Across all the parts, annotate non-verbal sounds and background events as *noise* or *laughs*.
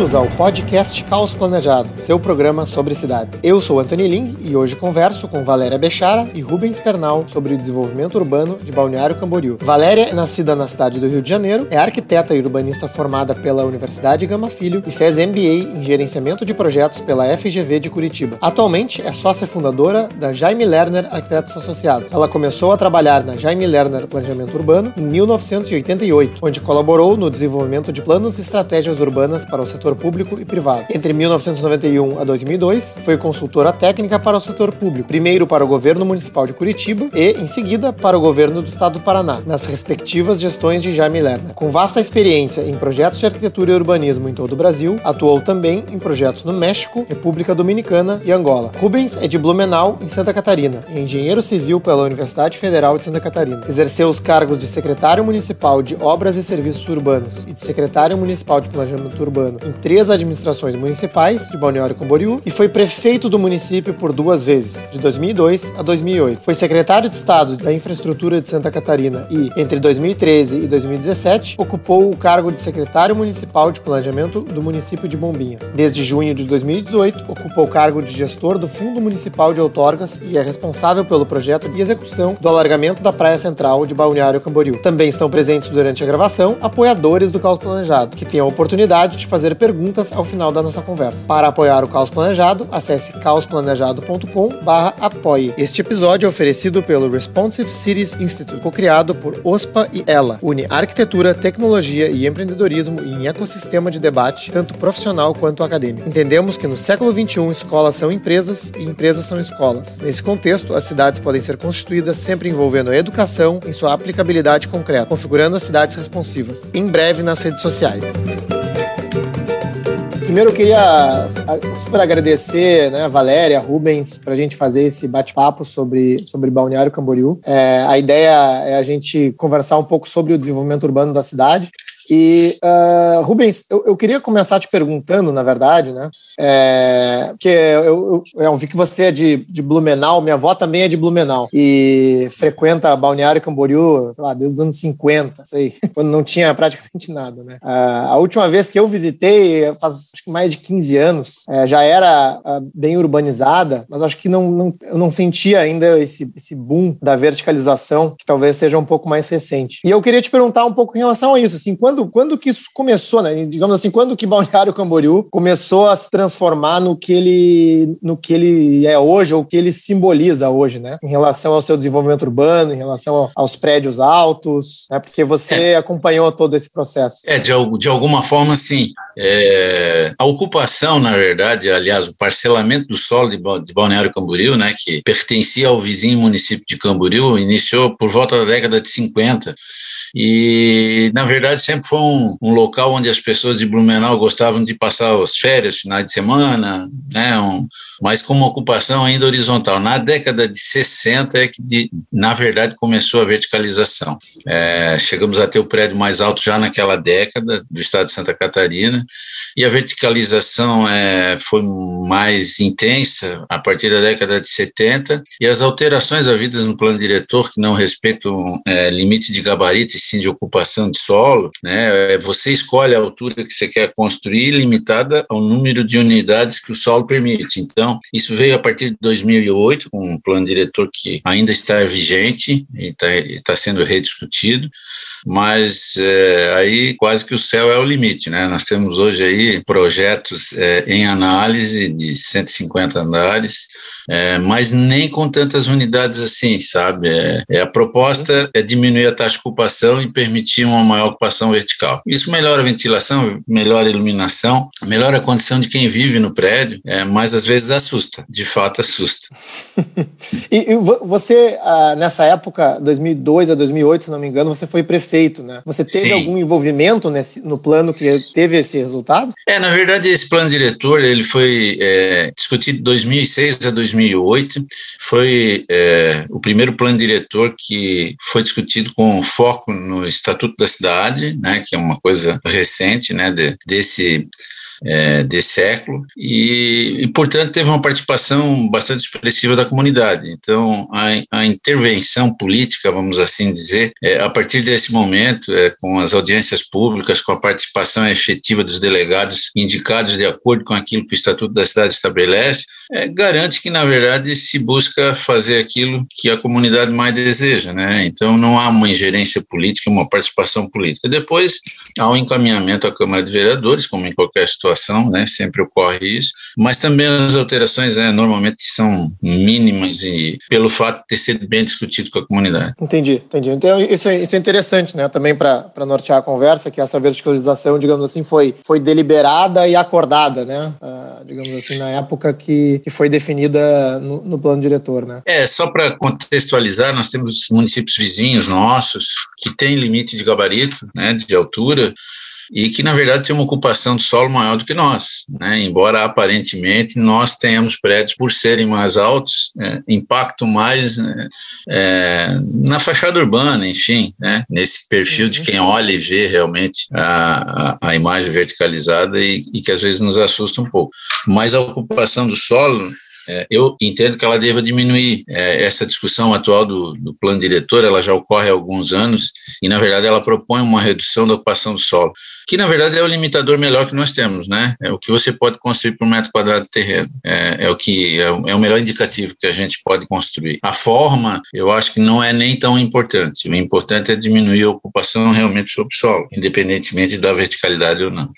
Bem-vindos ao podcast Caos Planejado, seu programa sobre cidades. Eu sou Antônio Ling e hoje converso com Valéria Bechara e Rubens Pernal sobre o desenvolvimento urbano de Balneário Camboriú. Valéria é nascida na cidade do Rio de Janeiro, é arquiteta e urbanista formada pela Universidade Gama Filho e fez MBA em gerenciamento de projetos pela FGV de Curitiba. Atualmente é sócia fundadora da Jaime Lerner Arquitetos Associados. Ela começou a trabalhar na Jaime Lerner Planejamento Urbano em 1988, onde colaborou no desenvolvimento de planos e estratégias urbanas para o setor público e privado. Entre 1991 a 2002, foi consultora técnica para o setor público, primeiro para o governo municipal de Curitiba e, em seguida, para o governo do estado do Paraná, nas respectivas gestões de Jaime Lerner. Com vasta experiência em projetos de arquitetura e urbanismo em todo o Brasil, atuou também em projetos no México, República Dominicana e Angola. Rubens é de Blumenau, em Santa Catarina, e engenheiro civil pela Universidade Federal de Santa Catarina. Exerceu os cargos de secretário municipal de Obras e Serviços Urbanos e de secretário municipal de Planejamento Urbano em três administrações municipais de Balneário Camboriú e foi prefeito do município por duas vezes, de 2002 a 2008. Foi secretário de Estado da Infraestrutura de Santa Catarina e, entre 2013 e 2017, ocupou o cargo de secretário municipal de Planejamento do município de Bombinhas. Desde junho de 2018, ocupou o cargo de gestor do Fundo Municipal de Outorgas e é responsável pelo projeto de execução do alargamento da Praia Central de Balneário Camboriú. Também estão presentes durante a gravação apoiadores do Caos Planejado, que têm a oportunidade de fazer perguntas ao final da nossa conversa. Para apoiar o Caos Planejado, acesse caosplanejado.com/apoie. Este episódio é oferecido pelo Responsive Cities Institute, co-criado por OSPA e ela, une arquitetura, tecnologia e empreendedorismo em ecossistema de debate, tanto profissional quanto acadêmico. Entendemos que no século XXI escolas são empresas e empresas são escolas. Nesse contexto, as cidades podem ser constituídas sempre envolvendo a educação em sua aplicabilidade concreta, configurando as cidades responsivas. Em breve nas redes sociais. Primeiro eu queria super agradecer, né, Valéria, Rubens, para a gente fazer esse bate-papo sobre, sobre Balneário Camboriú. É, a ideia é a gente conversar um pouco sobre o desenvolvimento urbano da cidade e, uh, Rubens, eu, eu, queria começar te perguntando, na verdade, né? É, porque eu, eu, eu, vi que você é de, de Blumenau, minha avó também é de Blumenau e frequenta Balneário Camboriú, sei lá, desde os anos 50, sei, *laughs* quando não tinha praticamente nada, né? Uh, a última vez que eu visitei, faz acho que mais de 15 anos, é, já era uh, bem urbanizada, mas acho que não, não, eu não sentia ainda esse, esse boom da verticalização, que talvez seja um pouco mais recente. E eu queria te perguntar um pouco em relação a isso, assim, quando quando, quando que isso começou, né? Digamos assim, quando que Balneário Camboriú começou a se transformar no que ele, no que ele é hoje, ou que ele simboliza hoje, né? Em relação ao seu desenvolvimento urbano, em relação aos prédios altos, né? Porque você é. acompanhou todo esse processo. É, de, de alguma forma, sim. É, a ocupação, na verdade, aliás, o parcelamento do solo de Balneário Camboriú, né, que pertencia ao vizinho município de Camboriú, iniciou por volta da década de 50. E, na verdade, sempre foi um, um, local onde as pessoas de Blumenau gostavam de passar as férias, finais de semana, né, um, mas com uma ocupação ainda horizontal. Na década de 60 é que, de, na verdade, começou a verticalização. É, chegamos a ter o prédio mais alto já naquela década do estado de Santa Catarina, e a verticalização é, foi mais intensa a partir da década de 70, e as alterações havidas no plano diretor, que não respeitam é, limite de gabarito de ocupação de solo, né, é, você escolhe a altura que você quer construir, limitada ao número de unidades que o solo permite. Então, isso veio a partir de 2008, com um plano diretor que ainda está vigente e está, está sendo rediscutido mas é, aí quase que o céu é o limite, né? Nós temos hoje aí projetos é, em análise de 150 andares, é, mas nem com tantas unidades assim, sabe? É, é, a proposta é diminuir a taxa de ocupação e permitir uma maior ocupação vertical. Isso melhora a ventilação, melhora a iluminação, melhora a condição de quem vive no prédio, é, mas às vezes assusta, de fato assusta. *laughs* e, e, você, ah, nessa época, 2002 a 2008, se não me engano, você foi prefeito feito, né? Você teve Sim. algum envolvimento nesse, no plano que teve esse resultado? É, na verdade, esse plano diretor ele foi é, discutido de 2006 a 2008. Foi é, o primeiro plano diretor que foi discutido com foco no Estatuto da Cidade, né? Que é uma coisa recente, né? De, desse é, de século e, e, portanto, teve uma participação bastante expressiva da comunidade. Então, a, a intervenção política, vamos assim dizer, é, a partir desse momento, é, com as audiências públicas, com a participação efetiva dos delegados indicados de acordo com aquilo que o Estatuto da Cidade estabelece, é, garante que, na verdade, se busca fazer aquilo que a comunidade mais deseja, né? Então, não há uma ingerência política, uma participação política. Depois, há um encaminhamento à Câmara de Vereadores, como em qualquer situação, né? Sempre ocorre isso, mas também as alterações, né, normalmente, são mínimas e pelo fato de ter sido bem discutido com a comunidade. Entendi, entendi. Então, isso é, isso é interessante, né? Também para nortear a conversa, que essa verticalização, digamos assim, foi, foi deliberada e acordada, né? Uh, digamos assim, na época que que foi definida no, no plano diretor, né? É, só para contextualizar, nós temos municípios vizinhos nossos que têm limite de gabarito, né, de altura, e que, na verdade, tem uma ocupação de solo maior do que nós. Né? Embora, aparentemente, nós tenhamos prédios, por serem mais altos, é, impacto mais né, é, na fachada urbana, enfim, né? nesse perfil de quem olha e vê realmente a, a, a imagem verticalizada e, e que às vezes nos assusta um pouco. Mas a ocupação do solo é, eu entendo que ela deva diminuir. É, essa discussão atual do, do, plano diretor, ela já ocorre há alguns anos e, na verdade, ela propõe uma redução da ocupação do solo que na verdade é o limitador melhor que nós temos, né? É o que você pode construir por metro quadrado de terreno. É, é o que é o, é o, melhor indicativo que a gente pode construir. A forma, eu acho que não é nem tão importante. O importante é diminuir a ocupação realmente sobre o solo, independentemente da verticalidade ou não.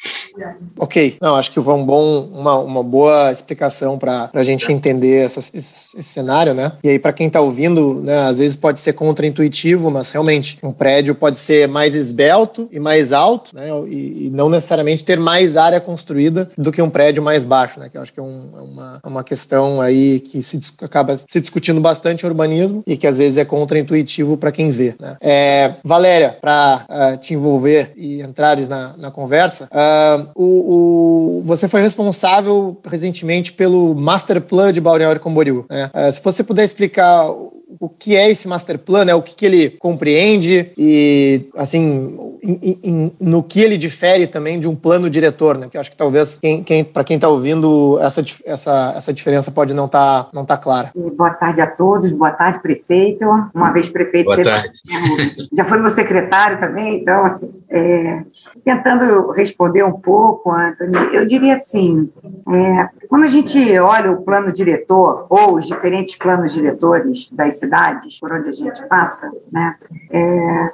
Ok, não, acho que foi um bom, uma, uma boa explicação para a gente entender essa, esse, esse, cenário, né? E aí para quem está ouvindo, né, às vezes pode ser contraintuitivo, mas realmente um prédio pode ser mais esbelto e mais alto, né? E, e, não necessariamente ter mais área construída do que um prédio mais baixo, né? Que eu acho que é, um, é uma, é uma questão aí que se acaba se discutindo bastante em urbanismo e que às vezes é contraintuitivo para quem vê. Né? É, Valéria, para uh, ah, te envolver e entrares na, na conversa, uh, o, o, você foi responsável recentemente pelo Master Plan de Balneário Camboriú. Né? Uh, se você puder explicar o que é esse master plan, né? o que, que ele compreende e, assim, in, in, no que ele difere também de um plano diretor, né? Porque eu acho que talvez, quem, quem, para quem está ouvindo, essa, essa, essa diferença pode não estar tá, não tá clara. Boa tarde a todos, boa tarde, prefeito. Uma vez prefeito, boa tarde. já foi meu secretário também, então, assim, é, tentando responder um pouco, Anthony, eu diria assim, é, quando a gente olha o plano diretor ou os diferentes planos diretores das cidades por onde a gente passa, né, é,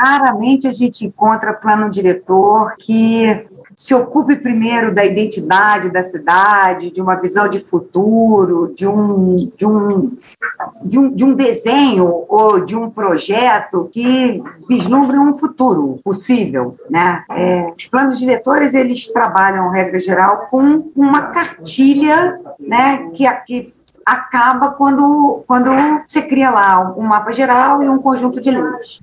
raramente a gente encontra plano diretor que se ocupe primeiro da identidade da cidade, de uma visão de futuro, de um, de um, de um, de um desenho ou de um projeto que vislumbre um futuro possível. Né? É, os planos diretores eles trabalham, regra geral, com uma cartilha né, que, que acaba quando, quando você cria lá um mapa geral e um conjunto de leis.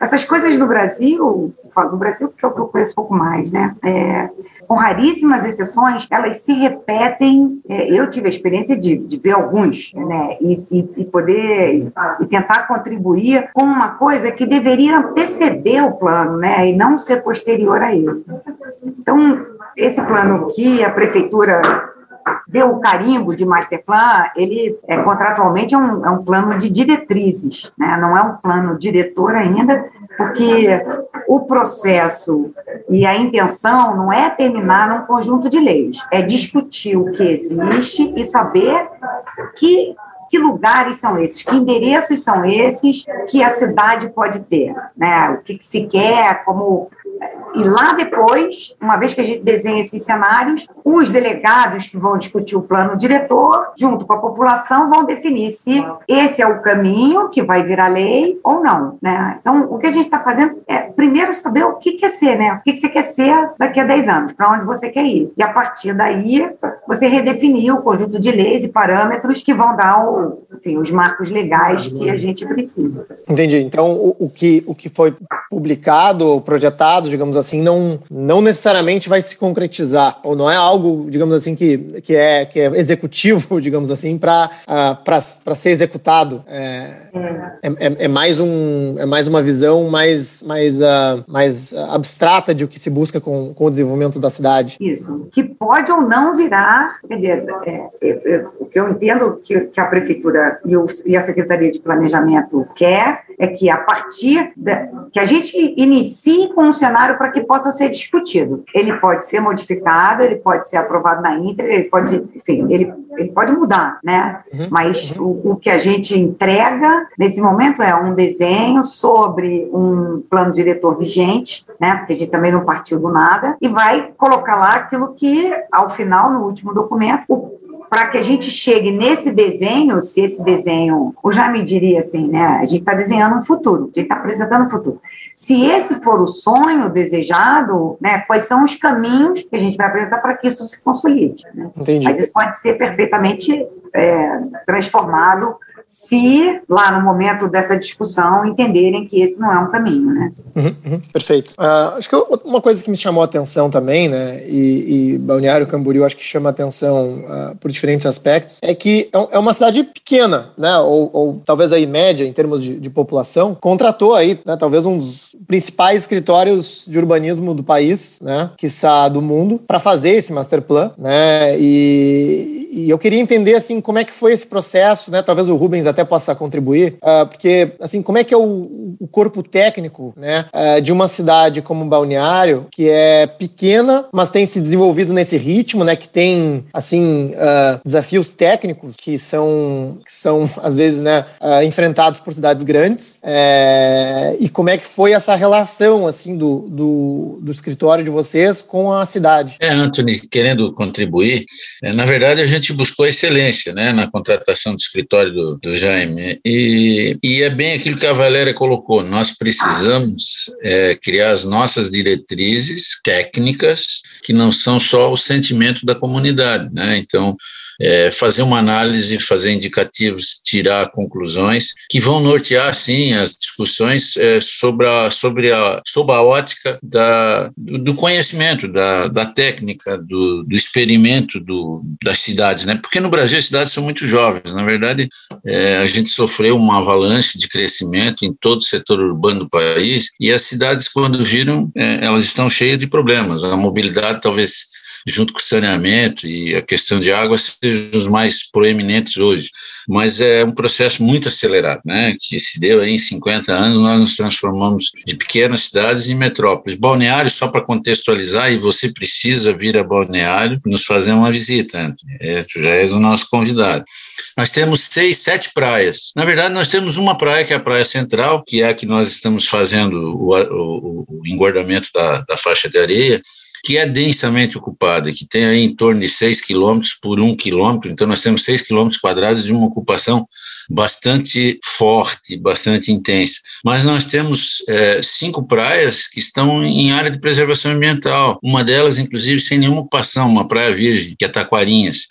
Essas coisas do Brasil, falo do Brasil porque é o que eu conheço um pouco mais, né? É, com raríssimas exceções, elas se repetem. É, eu tive a experiência de, de ver alguns, né? E, e, e poder e tentar contribuir com uma coisa que deveria anteceder o plano, né? E não ser posterior a ele. Então, esse plano que a prefeitura deu o carimbo de masterplan, ele é, contratualmente é um, é um plano de diretrizes, né? não é um plano diretor ainda, porque o processo e a intenção não é terminar num conjunto de leis, é discutir o que existe e saber que que lugares são esses, que endereços são esses que a cidade pode ter, né? O que, que se quer, como e lá depois, uma vez que a gente desenha esses cenários, os delegados que vão discutir o plano diretor, junto com a população, vão definir se esse é o caminho que vai virar lei ou não. Né? Então, o que a gente está fazendo é, primeiro, saber o que quer ser, né? O que você quer ser daqui a 10 anos, para onde você quer ir. E a partir daí, você redefinir o conjunto de leis e parâmetros que vão dar o, enfim, os marcos legais que a gente precisa. Entendi. Então, o, que, o que foi publicado, projetado, digamos assim, não, não necessariamente vai se concretizar, ou não é algo, digamos assim, que, que, é, que é executivo, *laughs* digamos assim, para uh, ser executado. É, é, é, é, mais um, é mais uma visão mais, mais, uh, mais abstrata de o que se busca com, com o desenvolvimento da cidade. Isso, que pode ou não virar, quer dizer, é, é, é, o que eu entendo que, que a prefeitura e, o, e a Secretaria de Planejamento quer é que a partir da, que a gente inicie com um cenário para que possa ser discutido. Ele pode ser modificado, ele pode ser aprovado na íntegra, ele pode, enfim, ele, ele pode mudar, né? Uhum. Mas uhum. O, o que a gente entrega nesse momento é um desenho sobre um plano diretor vigente, né? Porque a gente também não partiu do nada e vai colocar lá aquilo que, ao final, no último documento, o para que a gente chegue nesse desenho, se esse desenho, eu já me diria assim, né? A gente está desenhando um futuro, a gente está apresentando um futuro. Se esse for o sonho desejado, né? Quais são os caminhos que a gente vai apresentar para que isso se consolide? Né? Entendi. Mas isso pode ser perfeitamente é, transformado se lá no momento dessa discussão entenderem que esse não é um caminho, né? Uhum, uhum, perfeito. Uh, acho que uma coisa que me chamou a atenção também, né, e, e Balneário Camboriú acho que chama atenção uh, por diferentes aspectos, é que é, é uma cidade pequena, né, ou, ou, talvez aí média em termos de, de população, contratou aí, né, talvez um dos principais escritórios de urbanismo do país, né, que do mundo, para fazer esse master plan, né, e, e eu queria entender assim como é que foi esse processo, né? Talvez o Rubens até possa contribuir, uh, porque assim como é que é o, o corpo técnico, né, uh, de uma cidade como Balneário que é pequena, mas tem se desenvolvido nesse ritmo, né? Que tem assim uh, desafios técnicos que são que são às vezes né enfrentados por cidades grandes. É, e como é que foi essa relação assim do, do, do escritório de vocês com a cidade? É, Anthony, querendo contribuir, é, na verdade a gente gente buscou excelência né, na contratação do escritório do, do Jaime. E, e, é bem aquilo que a Valéria colocou: nós precisamos é, criar as nossas diretrizes técnicas, que não são só o sentimento da comunidade. Né? Então, é, fazer uma análise, fazer indicativos, tirar conclusões que vão nortear, sim, as discussões é, sobre, a, sobre, a, sobre a ótica da, do, do conhecimento, da, da técnica, do, do experimento do, das cidades, né? Porque no Brasil as cidades são muito jovens. Na verdade, é, a gente sofreu uma avalanche de crescimento em todo o setor urbano do país e as cidades, quando viram, é, elas estão cheias de problemas. A mobilidade talvez junto com o saneamento e a questão de água, sejam os mais proeminentes hoje. Mas é um processo muito acelerado, né, que se deu aí em 50 anos, nós nos transformamos de pequenas cidades em metrópoles. Balneário, só para contextualizar, e você precisa vir a Balneário nos fazer uma visita, Anthony. É, tu já és o nosso convidado. Nós temos seis, sete praias. Na verdade, nós temos uma praia, que é a Praia Central, que é a que nós estamos fazendo o, o, o engordamento da, da faixa de areia, que é densamente ocupada, que tem aí em torno de 6 quilômetros por 1 quilômetro, então nós temos 6 quilômetros quadrados de uma ocupação bastante forte, bastante intensa. Mas nós temos é, cinco praias que estão em área de preservação ambiental, uma delas, inclusive, sem nenhuma ocupação, uma praia virgem, que é Taquarinhas.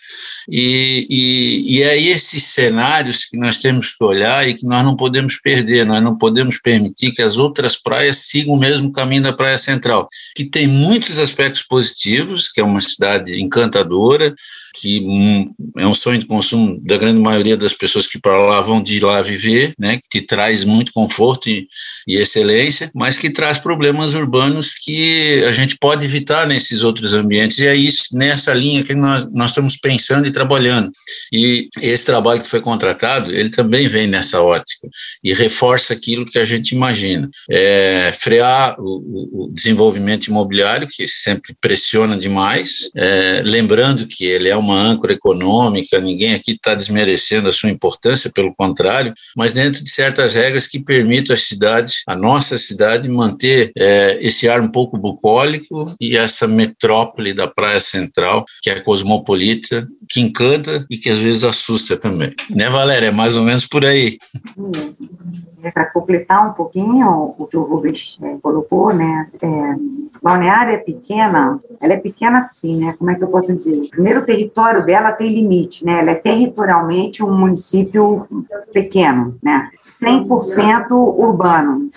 E, e, e é esses cenários que nós temos que olhar e que nós não podemos perder, nós não podemos permitir que as outras praias sigam o mesmo caminho da Praia Central, que tem muitos aspectos positivos, que é uma cidade encantadora, que é um sonho de consumo da grande maioria das pessoas que para lá vão de lá viver, né, que traz muito conforto e, e, excelência, mas que traz problemas urbanos que a gente pode evitar nesses outros ambientes, e é isso, nessa linha que nós, nós estamos pensando e trabalhando. E esse trabalho que foi contratado, ele também vem nessa ótica e reforça aquilo que a gente imagina. É, frear o, o, desenvolvimento imobiliário, que sempre pressiona demais, é, lembrando que ele é uma âncora econômica, ninguém aqui está desmerecendo a sua importância, pelo contrário, mas dentro de certas regras que permitam a cidade, a nossa cidade, manter é, esse ar um pouco bucólico e essa metrópole da Praia Central, que é cosmopolita, que encanta e que às vezes assusta também. Né, Valéria? É mais ou menos por aí. É, para completar um pouquinho o que o Rubens é, colocou, né? É, Balneário é pequena, ela é pequena assim, né? Como é que eu posso dizer? Primeiro, território dela tem limite, né? Ela é territorialmente um município pequeno, né? 100% urbano.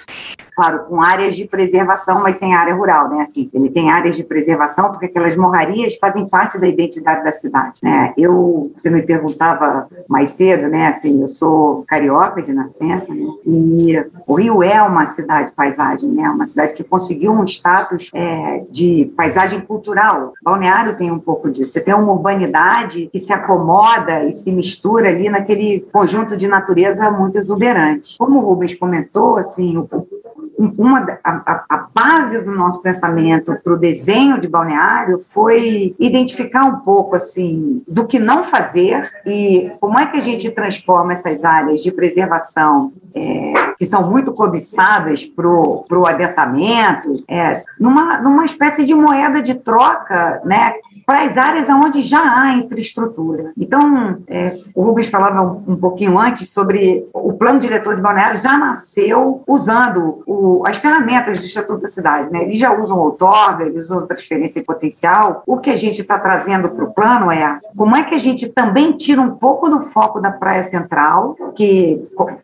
Claro, com áreas de preservação, mas sem área rural, né? Assim, ele tem áreas de preservação porque aquelas morrarias fazem parte da identidade da cidade, né? Eu, você me perguntava mais cedo, né? Assim, eu sou carioca de nascença, né? E o Rio é uma cidade paisagem, né? Uma cidade que conseguiu um status é, de paisagem cultural. Balneário tem um pouco disso. Você tem uma urbanidade que se acomoda e se mistura ali naquele conjunto de natureza muito exuberante. Como o Rubens comentou, assim, o, uma a, a, base do nosso pensamento para o desenho de balneário foi identificar um pouco assim do que não fazer e como é que a gente transforma essas áreas de preservação é, que são muito cobiçadas para o adensamento é, numa, numa espécie de moeda de troca né, para as áreas onde já há infraestrutura. Então, é, o Rubens falava um, um, pouquinho antes sobre o plano diretor de balneário já nasceu usando o, as ferramentas do Estatuto da Cidade. Né? Eles já usam outorga, eles usam transferência de potencial. O que a gente está trazendo para o plano é como é que a gente também tira um pouco do foco da praia central, que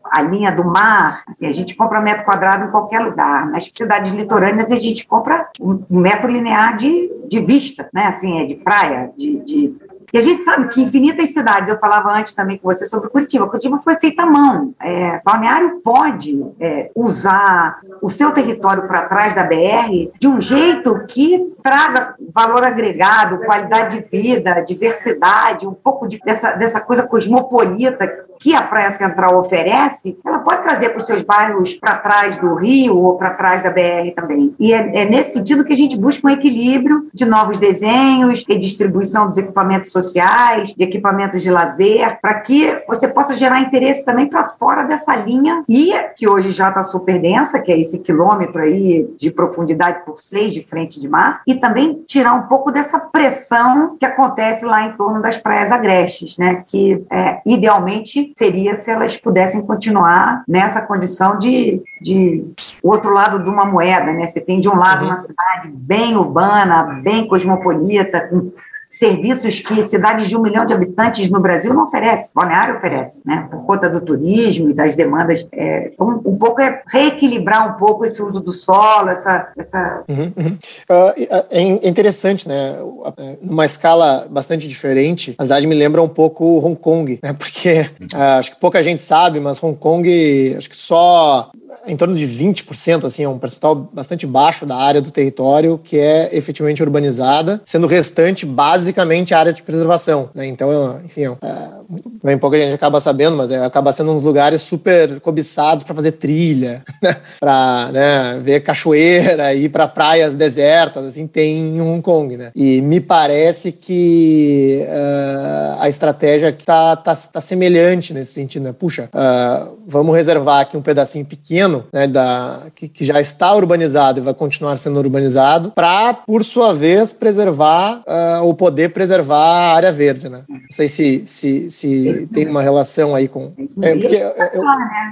a linha do mar, assim, a gente compra metro quadrado em qualquer lugar. Nas cidades litorâneas, a gente compra um metro linear de, de vista, né? assim, é de de praia, de, de e a gente sabe que infinitas cidades, eu falava antes também com você sobre Curitiba, Curitiba foi feita à mão. É, Balneário pode é, usar o seu território para trás da BR de um jeito que traga valor agregado, qualidade de vida, diversidade, um pouco de, dessa, dessa coisa cosmopolita que a Praia Central oferece, ela pode trazer para os seus bairros para trás do Rio ou para trás da BR também. E é, é, nesse sentido que a gente busca um equilíbrio de novos desenhos e distribuição dos equipamentos sociais, de equipamentos de lazer, para que você possa gerar interesse também para fora dessa linha e que hoje já está super densa, que é esse quilômetro aí de profundidade por seis de frente de mar, e também tirar um pouco dessa pressão que acontece lá em torno das praias agrestes, né? Que é, idealmente seria se elas pudessem continuar nessa condição de, de outro lado de uma moeda, né? Você tem de um lado uhum. uma cidade bem urbana, bem cosmopolita, com serviços que cidades de um milhão de habitantes no Brasil não oferecem. Balneário oferece, né? Por conta do turismo e das demandas. É, um, um, pouco é reequilibrar um pouco esse uso do solo, essa. essa... Uhum, uhum. Uh, é interessante, né? É, numa escala bastante diferente, a cidade me lembra um pouco Hong Kong, né? Porque uh, acho que pouca gente sabe, mas Hong Kong, acho que só em torno de 20%, assim, é um percentual bastante baixo da área do território que é efetivamente urbanizada, sendo o restante basicamente área de preservação. Né? Então, enfim, é, bem pouca gente acaba sabendo, mas é, acaba sendo uns lugares super cobiçados para fazer trilha, *laughs* né? para né, ver cachoeira, ir para praias desertas, assim, tem em Hong Kong. Né? E me parece que uh, a estratégia está tá, tá semelhante nesse sentido. Né? Puxa, uh, vamos reservar aqui um pedacinho pequeno né, da, que, que, já está urbanizado e vai continuar sendo urbanizado, para, por sua vez, preservar uh, ou poder preservar a área verde. Né? Não sei se, se, se tem uma relação aí com. É, porque, eu?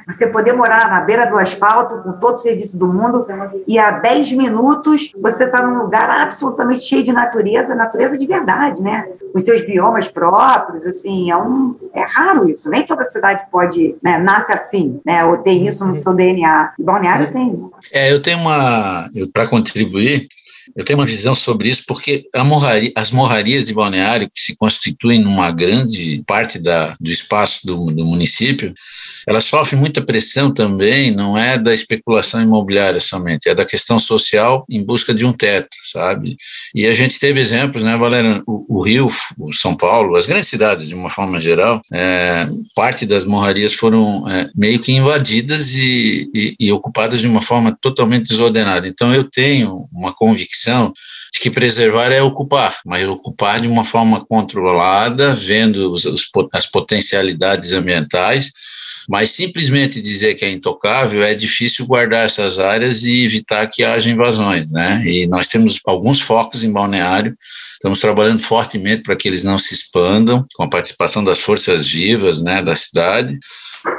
Você poder morar na beira do asfalto, com todo o serviço do mundo, e a 10 minutos você está num lugar absolutamente cheio de natureza, natureza de verdade, né? os seus biomas próprios, assim, é, um, é raro isso, nem toda cidade pode, né, nasce assim, né, ou tem isso no seu DNA. Balneário tem. É, eu tenho uma, para contribuir, eu tenho uma visão sobre isso porque morraria, as morrarias de balneário, que se constituem numa grande parte da, do espaço do, do município, elas sofrem muita pressão também, não é da especulação imobiliária somente, é da questão social em busca de um teto, sabe? E a gente teve exemplos, né, Valéria? O, o Rio, o São Paulo, as grandes cidades de uma forma geral, é, parte das morrarias foram é, meio que invadidas e, e, e ocupadas de uma forma totalmente desordenada. Então eu tenho uma convicção de que preservar é ocupar, mas ocupar de uma forma controlada, vendo os, os, as potencialidades ambientais, mas simplesmente dizer que é intocável é difícil guardar essas áreas e evitar que haja invasões, né? E nós temos alguns focos em balneário, estamos trabalhando fortemente para que eles não se expandam, com a participação das forças vivas, né, da cidade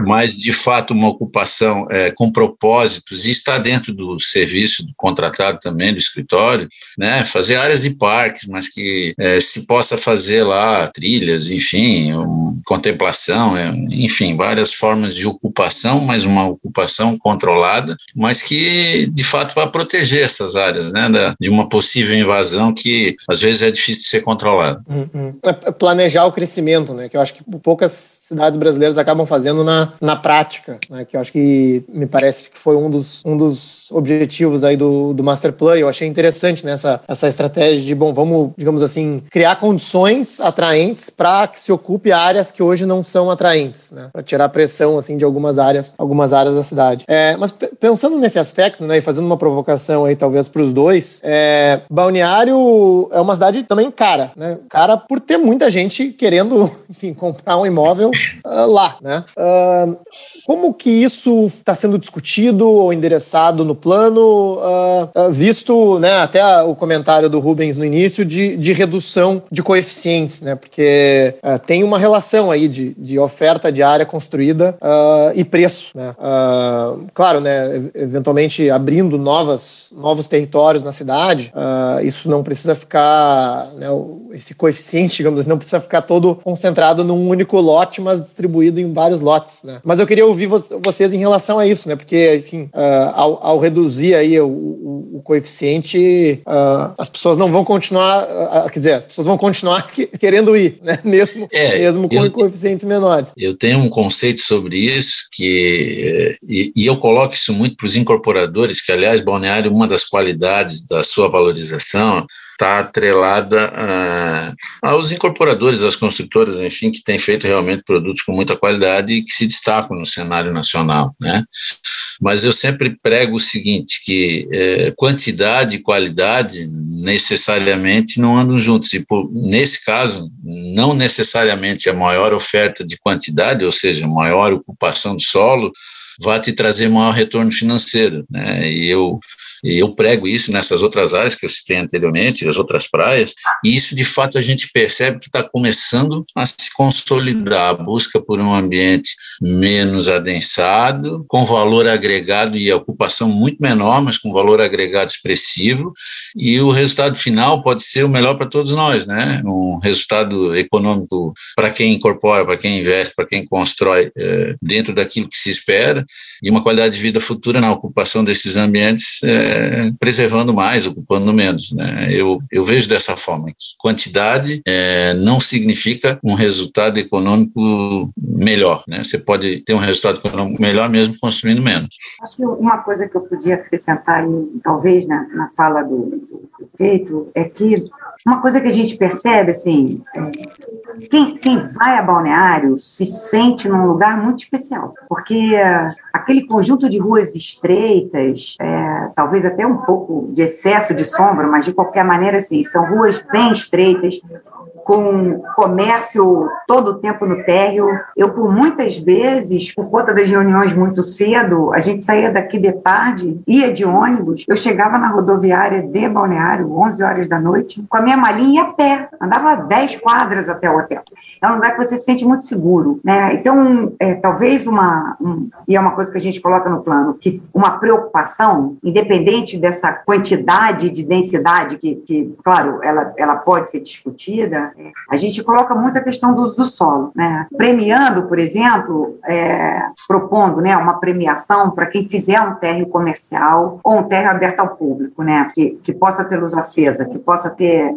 mas de fato uma ocupação é, com propósitos e está dentro do serviço do contratado também do escritório, né? Fazer áreas de parques, mas que é, se possa fazer lá trilhas, enfim, um, contemplação, é, enfim, várias formas formas de ocupação, mas uma ocupação controlada, mas que de fato vai proteger essas áreas, né, da, de uma possível invasão que às vezes é difícil de ser controlada. Uhum. Planejar o crescimento, né, que eu acho que poucas cidades brasileiras acabam fazendo na, na prática, né, que eu acho que me parece que foi um dos, um dos objetivos aí do, do Master Plan. Eu achei interessante nessa né, essa estratégia de, bom, vamos, digamos assim, criar condições atraentes para que se ocupe áreas que hoje não são atraentes, né, para tirar pressão assim de algumas áreas, algumas áreas da cidade. É, mas pensando nesse aspecto, né, e fazendo uma provocação aí talvez para os dois, é, Balneário é uma cidade também cara, né, cara por ter muita gente querendo, *laughs* enfim, comprar um imóvel uh, lá, né. Uh, como que isso está sendo discutido ou endereçado no plano, uh, visto, né, até o comentário do Rubens no início de, de redução de coeficientes, né, porque tem uma relação aí de, de oferta de área construída e preço, né. claro, né, eventualmente abrindo novas, novos territórios na cidade, isso não precisa ficar, né, esse coeficiente, digamos assim, não precisa ficar todo concentrado num único lote, mas distribuído em vários lotes, né. Mas eu queria ouvir vo vocês em relação a isso, né, porque, enfim, uh, ao, ao, reduzir aí o, o, o coeficiente, uh, as pessoas não vão continuar, uh, quer dizer, as pessoas vão continuar que, querendo ir, né, *laughs* mesmo, é, mesmo com eu, coeficientes menores. Eu tenho um conceito sobre isso que, e, e eu coloco isso muito para os incorporadores, que, aliás, Balneário, uma das qualidades da sua valorização está atrelada a, aos incorporadores, às construtoras, enfim, que têm feito realmente produtos com muita qualidade e que se destacam no cenário nacional, né? Mas eu sempre prego o seguinte, que é, quantidade e qualidade necessariamente não andam juntos, e por, nesse caso, não necessariamente a maior oferta de quantidade, ou seja, maior ocupação do solo, vai te trazer maior retorno financeiro, né? E eu eu prego isso nessas outras áreas que eu citei anteriormente, as outras praias, e isso de fato a gente percebe que está começando a se consolidar a busca por um ambiente menos adensado, com valor agregado e ocupação muito menor, mas com valor agregado expressivo, e o resultado final pode ser o melhor para todos nós, né? Um resultado econômico para quem incorpora, para quem investe, para quem constrói é, dentro daquilo que se espera, e uma qualidade de vida futura na ocupação desses ambientes. É, preservando mais, ocupando menos. Né? Eu, eu vejo dessa forma que quantidade é, não significa um resultado econômico melhor. Né? Você pode ter um resultado econômico melhor mesmo construindo menos. Acho que uma coisa que eu podia acrescentar, talvez, na, na fala do, do prefeito, é que uma coisa que a gente percebe, assim, quem, quem vai a balneário se sente num lugar muito especial, porque uh, aquele conjunto de ruas estreitas, é, talvez até um pouco de excesso de sombra, mas de qualquer maneira, assim, são ruas bem estreitas, com comércio todo o tempo no térreo. Eu, por muitas vezes, por conta das reuniões muito cedo, a gente saía daqui de tarde, ia de ônibus, eu chegava na rodoviária de Balneário, 11 horas da noite, com a minha malinha a pé, andava 10 quadras até o hotel. É um lugar que você se sente muito seguro, né? Então, é, talvez uma, um, e é uma coisa que a gente coloca no plano, que uma preocupação, independente dessa quantidade de densidade, que, que claro, ela, ela pode ser discutida, a gente coloca muito a questão do uso do solo, né? Premiando, por exemplo, é, propondo né, uma premiação para quem fizer um térreo comercial ou um térreo aberto ao público, né? Que, que possa ter luz acesa, que possa ter é,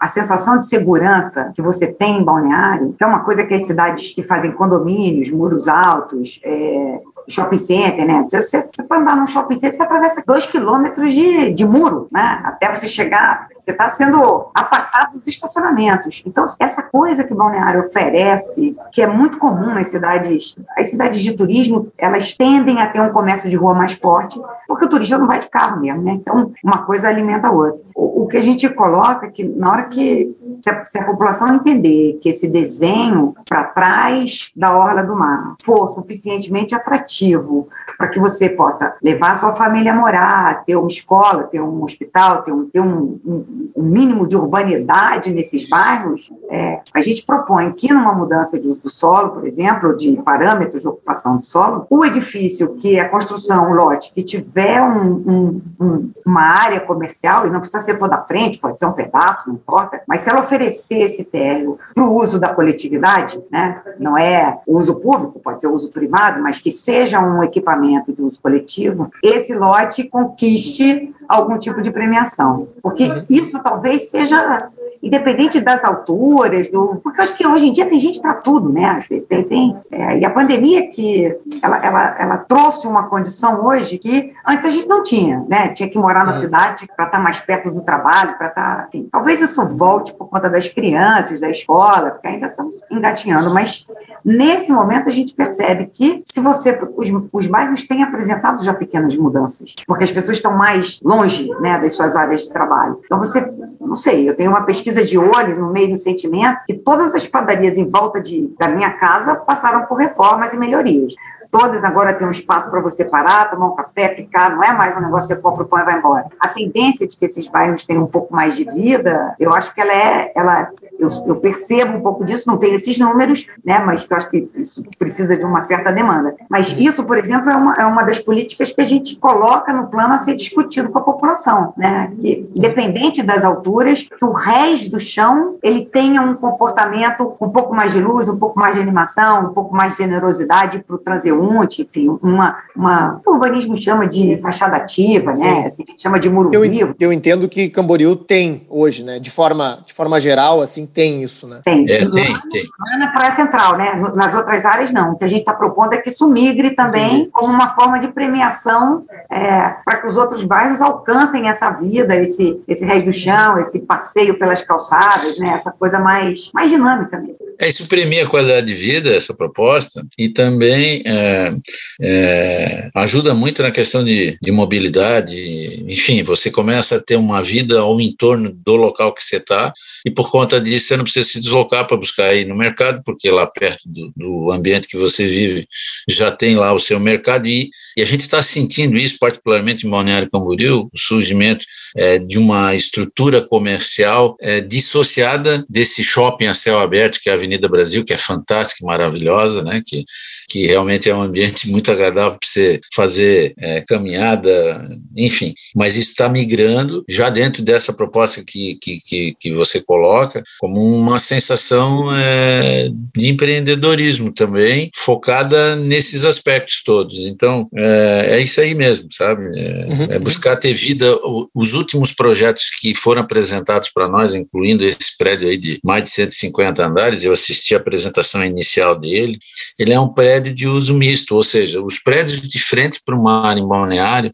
a sensação de segurança que você tem em Balneário, que é uma coisa que as cidades que fazem condomínios, muros altos, é, shopping center, né? Você, você pode andar num shopping center, você atravessa dois quilômetros de, de muro, né? Até você chegar, você está sendo apartado dos estacionamentos. Então, essa coisa que o Balneário oferece, que é muito comum nas cidades, as cidades de turismo, elas tendem a ter um comércio de rua mais forte, porque o turista não vai de carro mesmo, né? Então, uma coisa alimenta a outra. O, o que a gente coloca é que na hora que se a, se a população entender que esse desenho para trás da orla do mar for suficientemente atrativo para que você possa levar sua família a morar, ter uma escola, ter um hospital, ter um, ter um, um, um mínimo de urbanidade nesses bairros, é, a gente propõe que numa mudança de uso do solo, por exemplo, de parâmetros de ocupação do solo, o edifício que a construção, o lote, que tiver um, uma área comercial, e não precisa ser toda a frente, pode ser um pedaço, não importa, mas se ela oferecer esse térreo para o uso da coletividade, né, não é uso público, pode ser uso privado, mas que seja um equipamento de uso coletivo, esse lote conquiste algum tipo de premiação. Porque uhum. isso talvez seja independente das alturas, do, porque eu acho que hoje em dia tem gente para tudo, né? Tem, tem é, e a pandemia que ela, ela, ela trouxe uma condição hoje que antes a gente não tinha, né? Tinha que morar na é. cidade para estar tá mais perto do trabalho, para estar, tá, enfim. Talvez isso volte por conta das crianças, da escola, porque ainda estão engatinhando, mas nesse momento a gente percebe que se você os, os bairros têm apresentado já pequenas mudanças, porque as pessoas estão mais longe, né, das suas áreas de trabalho. Então você, não sei, eu tenho uma pesquisa de olho no meio do sentimento que todas as padarias em volta de, da minha casa passaram por reformas e melhorias. Todas agora têm um espaço para você parar, tomar um café, ficar, não é mais um negócio que você compra o pão e vai embora. A tendência de que esses bairros tenham um pouco mais de vida, eu acho que ela é, ela eu, eu, percebo um pouco disso, não tenho esses números, né, mas eu acho que isso precisa de uma certa demanda. Mas isso, por exemplo, é uma, é uma das políticas que a gente coloca no plano a ser discutido com a população, né, que independente das alturas, que o resto do chão ele tenha um comportamento um pouco mais de luz, um pouco mais de animação, um pouco mais de generosidade para o transeunte, enfim, uma, uma, o urbanismo chama de fachada ativa, né, assim, chama de muro eu, vivo. Eu entendo que Camboriú tem hoje, né, de forma, de forma geral, assim, tem isso, né? Tem. É, tem, tem. Na Praia Central, né? Nas outras áreas, não. O que a gente está propondo é que isso migre também Entendi. como uma forma de premiação é, para que os outros bairros alcancem essa vida, esse, esse resto do chão, esse passeio pelas calçadas, né? Essa coisa mais, mais dinâmica mesmo. É, isso premia a qualidade de vida, essa proposta, e também é, é, ajuda muito na questão de, de mobilidade. Enfim, você começa a ter uma vida ao entorno do local que você está, e por conta disso, você não precisa se deslocar para buscar aí no mercado, porque lá perto do, do, ambiente que você vive já tem lá o seu mercado e, e a gente está sentindo isso, particularmente em Balneário Camboriú, o surgimento é, de uma estrutura comercial é, dissociada desse shopping a céu aberto, que é a Avenida Brasil, que é fantástica maravilhosa, né, que, que realmente é um ambiente muito agradável para você fazer é, caminhada, enfim, mas isso está migrando já dentro dessa proposta que, que, que, que você coloca, como uma sensação é, de empreendedorismo também, focada nesses aspectos todos. Então, é, é isso aí mesmo, sabe? É, uhum. é buscar ter vida. Os últimos projetos que foram apresentados para nós, incluindo esse prédio aí de mais de 150 andares, eu assisti a apresentação inicial dele, ele é um prédio de uso misto, ou seja, os prédios de frente para o mar em balneário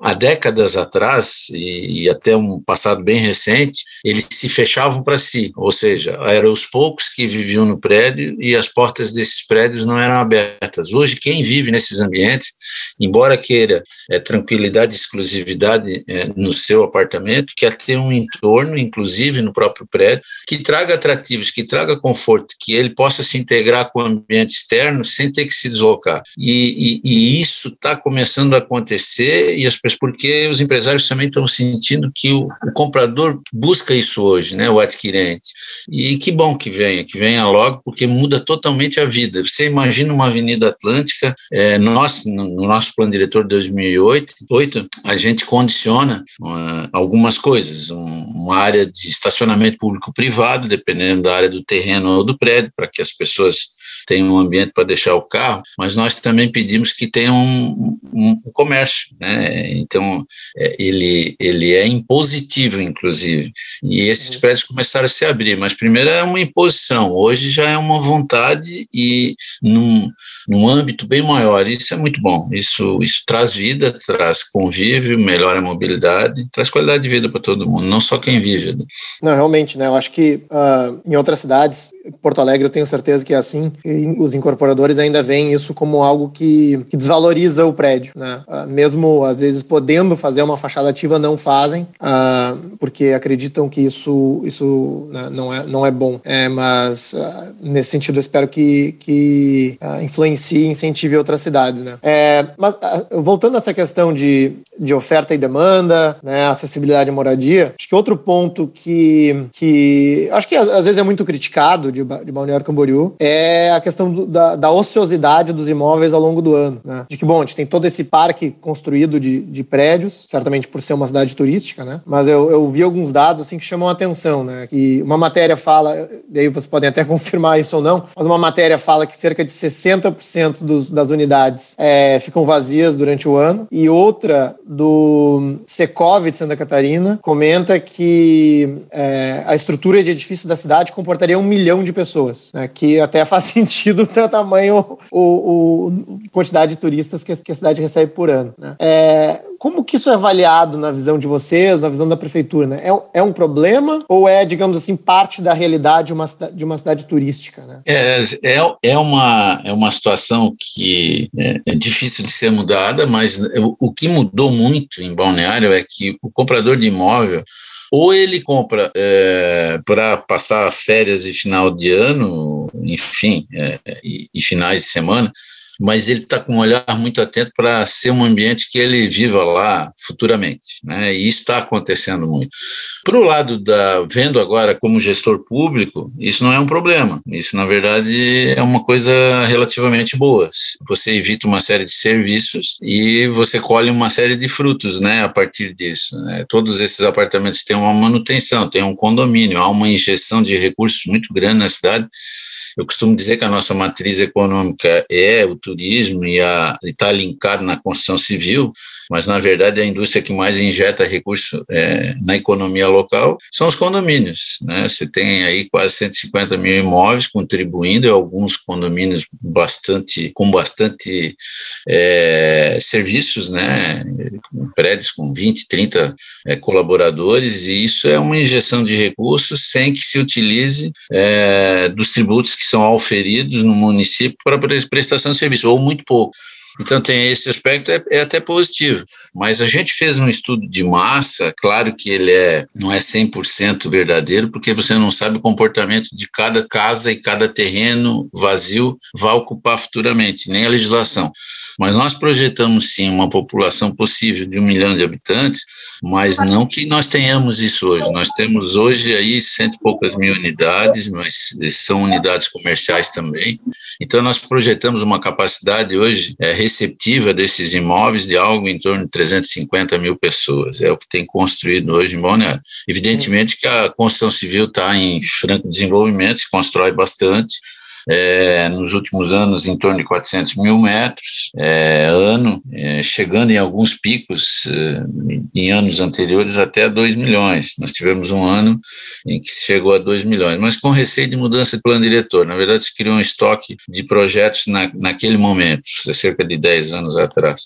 há décadas atrás, e, e, até um passado bem recente, eles se fechavam para si, ou seja, eram os poucos que viviam no prédio e as portas desses prédios não eram abertas. Hoje, quem vive nesses ambientes, embora queira é, tranquilidade e exclusividade é, no seu apartamento, quer ter um entorno, inclusive no próprio prédio, que traga atrativos, que traga conforto, que ele possa se integrar com o ambiente externo sem ter que se deslocar. E, e, e isso está começando a acontecer e as pessoas porque os empresários também estão sentindo que o, o, comprador busca isso hoje, né, o adquirente. E que bom que venha, que venha logo, porque muda totalmente a vida. Você imagina uma Avenida Atlântica, é, nós, no nosso plano diretor de 2008, 8, a gente condiciona uh, algumas coisas, um, uma área de estacionamento público-privado, dependendo da área do terreno ou do prédio, para que as pessoas tem um ambiente para deixar o carro, mas nós também pedimos que tenha um, um, um comércio, né? Então, é, ele, ele é impositivo, inclusive, e esses prédios começaram a se abrir, mas primeiro é uma imposição, hoje já é uma vontade e num, num âmbito bem maior, isso é muito bom, isso, isso traz vida, traz convívio, melhora a mobilidade, traz qualidade de vida para todo mundo, não só quem vive. Não, realmente, né, eu acho que uh, em outras cidades, Porto Alegre eu tenho certeza que é assim, os incorporadores ainda veem isso como algo que, que desvaloriza o prédio, né? Ah, mesmo às vezes podendo fazer uma fachada ativa, não fazem, uh, porque acreditam que isso, isso né, não, é, não é bom. É, mas, uh, nesse sentido, eu espero que, que uh, influencie e incentive outras cidades. Né? É, mas, voltando a essa questão de, de oferta e demanda, né, acessibilidade à moradia, acho que outro ponto que, que acho que às vezes é muito criticado de, de Balneário Camboriú é a questão do, da, da ociosidade dos imóveis ao longo do ano. Né? De que, bom, a gente tem todo esse parque construído de, de prédios, certamente por ser uma cidade turística, né? Mas eu, eu vi alguns dados assim que chamam a atenção, né? Que uma matéria fala, e aí vocês podem até *laughs* confirmar isso ou não, mas uma matéria fala que cerca de 60% dos, das unidades é, ficam vazias durante o ano, e outra do Secov de Santa Catarina comenta que é, a estrutura de edifício da cidade comportaria um milhão de pessoas, né? que até *laughs* faz sentido o tamanho, o, o, quantidade de turistas que, que a cidade recebe por ano. Né? É, como que isso é avaliado na visão de vocês, na visão da prefeitura? Né? É, é um problema ou é, digamos assim, parte da realidade de uma, de uma cidade turística? Né? É, é, é, uma, é uma situação que é, é difícil de ser mudada, mas o, que mudou muito em Balneário é que o comprador de imóvel ou ele compra é, para passar férias e final de ano, enfim, é, e, e finais de semana, mas ele está com um olhar muito atento para ser um ambiente que ele viva lá futuramente, né? E isso está acontecendo muito. Para o lado da vendo agora como gestor público, isso não é um problema. Isso na verdade é uma coisa relativamente boa. Você evita uma série de serviços e você colhe uma série de frutos, né? A partir disso, né? todos esses apartamentos têm uma manutenção, têm um condomínio, há uma injeção de recursos muito grande na cidade eu costumo dizer que a nossa matriz econômica é o turismo e está linkado na construção civil, mas na verdade a indústria que mais injeta recurso é, na economia local são os condomínios. Né? Você tem aí quase 150 mil imóveis contribuindo, e alguns condomínios bastante com bastante é, serviços, né? prédios com 20, 30 é, colaboradores, e isso é uma injeção de recursos sem que se utilize é, dos tributos que que são auferidos no município para prestação de serviço, ou muito pouco. Então, tem esse aspecto, é, é, até positivo. Mas a gente fez um estudo de massa, claro que ele é, não é 100% verdadeiro, porque você não sabe o comportamento de cada casa e cada terreno vazio vai ocupar futuramente, nem a legislação. Mas nós projetamos sim uma população possível de um milhão de habitantes, mas não que nós tenhamos isso hoje. Nós temos hoje aí cento e poucas mil unidades, mas são unidades comerciais também. Então nós projetamos uma capacidade hoje é, receptiva desses imóveis de algo em torno de 350 mil pessoas. É o que tem construído hoje em Balneário. Evidentemente que a construção civil está em franco desenvolvimento, se constrói bastante, é, nos últimos anos em torno de 400 mil metros é, ano, é, chegando em alguns picos é, em anos anteriores até 2 milhões. Nós tivemos um ano em que chegou a 2 milhões, mas com receio de mudança de plano diretor. Na verdade, se criou um estoque de projetos na, naquele momento, cerca de 10 anos atrás.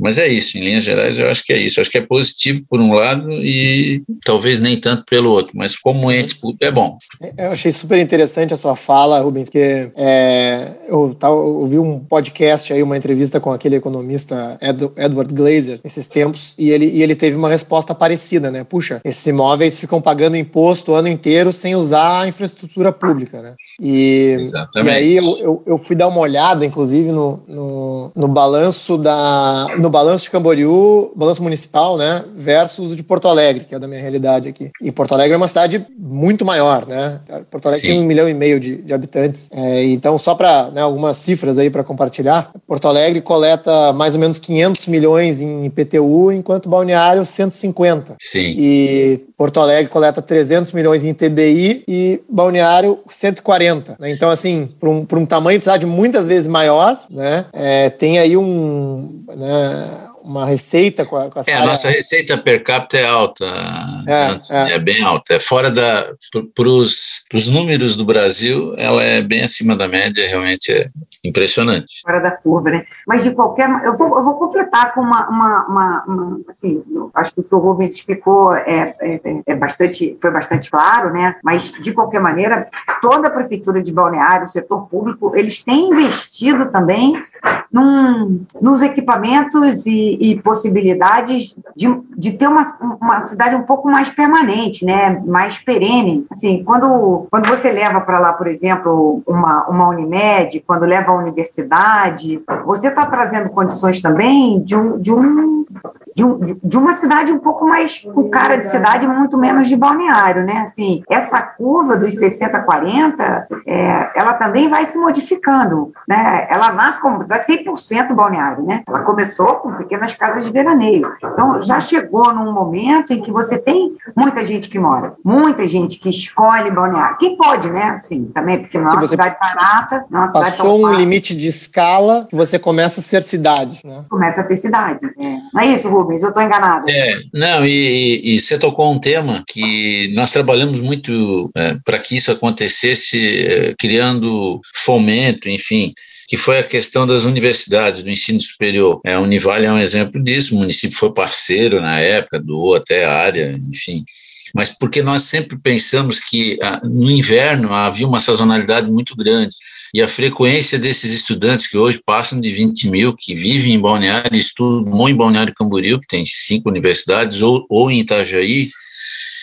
Mas é isso, em linhas gerais, eu acho que é isso. Eu acho que é positivo por um lado e talvez nem tanto pelo outro, mas como ente público é bom. Eu achei super interessante a sua fala, Rubens, que é, eu, tá, eu vi um podcast aí, uma entrevista com aquele economista Ed, Edward Glazer esses tempos, e ele, e ele teve uma resposta parecida, né? Puxa, esses imóveis ficam pagando imposto o ano inteiro sem usar a infraestrutura pública, né? E, Exatamente. e aí eu, eu, eu, fui dar uma olhada, inclusive, no, no, no, balanço da no balanço de Camboriú, balanço municipal, né? Versus o de Porto Alegre, que é da minha realidade aqui. E Porto Alegre é uma cidade muito maior, né? Porto Alegre Sim. tem um milhão e meio de, de habitantes. É, é, então, só para né, algumas cifras aí para compartilhar, Porto Alegre coleta mais ou menos 500 milhões em IPTU, enquanto Balneário 150. Sim. E Porto Alegre coleta 300 milhões em TBI e Balneário 140. Né? Então, assim, para um, um tamanho de cidade muitas vezes maior, né, é, tem aí um... Né, uma receita com a, com É, a nossa receita per capita é alta, é, é. é bem alta. É fora da. Para os números do Brasil, ela é bem acima da média, realmente é impressionante. Fora da curva, né? Mas de qualquer. Eu vou, eu vou completar com uma. uma, uma, uma assim, acho que o que o Rubens explicou é, é, é, bastante, foi bastante claro, né? Mas, de qualquer maneira, toda a prefeitura de Balneário, o setor público, eles têm investido também num, nos equipamentos e, e possibilidades de, de ter uma, uma cidade um pouco mais permanente, né, mais perene. Assim, quando, quando você leva para lá, por exemplo, uma, uma Unimed, quando leva a universidade, você está trazendo condições também de um, de um de, um, de, uma cidade um pouco mais com cara de cidade, muito menos de balneário, né? Assim, essa curva dos 60 a 40, é, ela também vai se modificando, né? Ela nasce como 100% balneário, né? Ela começou com pequenas casas de veraneio. Então, já chegou num momento em que você tem muita gente que mora, muita gente que escolhe balneário. Quem pode, né? Assim, também, porque não é uma cidade barata, não é uma cidade Passou um limite de escala que você começa a ser cidade, né? Começa a ter cidade. É. Não é isso, Rubens? Eu estou enganada. É, não, e, e, você tocou um tema que nós trabalhamos muito é, para que isso acontecesse, é, criando fomento, enfim, que foi a questão das universidades, do ensino superior. É, a Univale é um exemplo disso, o município foi parceiro na época, doou até a área, enfim. Mas porque nós sempre pensamos que ah, no inverno havia uma sazonalidade muito grande e a frequência desses estudantes que hoje passam de 20 mil, que vivem em Balneário, estudam em Balneário Camboriú, que tem cinco universidades, ou, ou em Itajaí,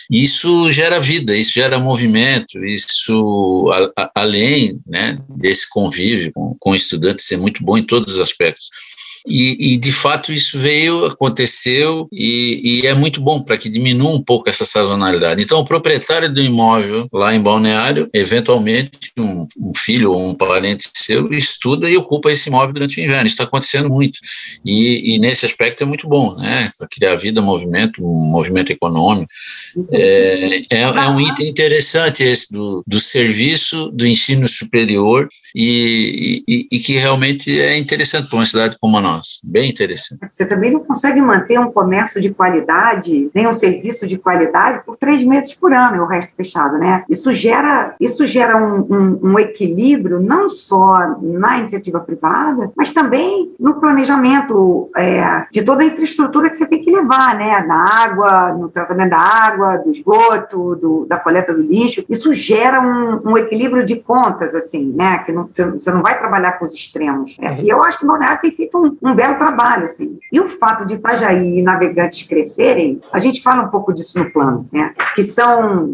isso gera vida, isso gera movimento, isso, a, a, além né, desse convívio com, com estudantes, ser muito bom em todos os aspectos. E, e, de fato isso veio, aconteceu e, e é muito bom para que diminua um pouco essa sazonalidade. Então, o proprietário do imóvel lá em Balneário, eventualmente um, um filho ou um parente seu estuda e ocupa esse imóvel durante o inverno. Isso está acontecendo muito. E, e, nesse aspecto é muito bom, né? Para criar vida, movimento, um movimento econômico. É, é, é, um item interessante esse do, do serviço do ensino superior e, e, e que realmente é interessante para uma cidade como a nossa nós. Bem interessante. Você também não consegue manter um comércio de qualidade, nem um serviço de qualidade por três meses por ano e o resto fechado, né? Isso gera, isso gera um, um, um equilíbrio não só na iniciativa privada, mas também no planejamento é, de toda a infraestrutura que você tem que levar, né? Na água, no tratamento da água, do esgoto, do, da coleta do lixo. Isso gera um, um equilíbrio de contas, assim, né? Que não, você não vai trabalhar com os extremos. Né? E eu acho que o Balneário tem feito um, um belo trabalho, assim. E o fato de Itajaí e Navegantes crescerem, a gente fala um pouco disso no plano, né? Que são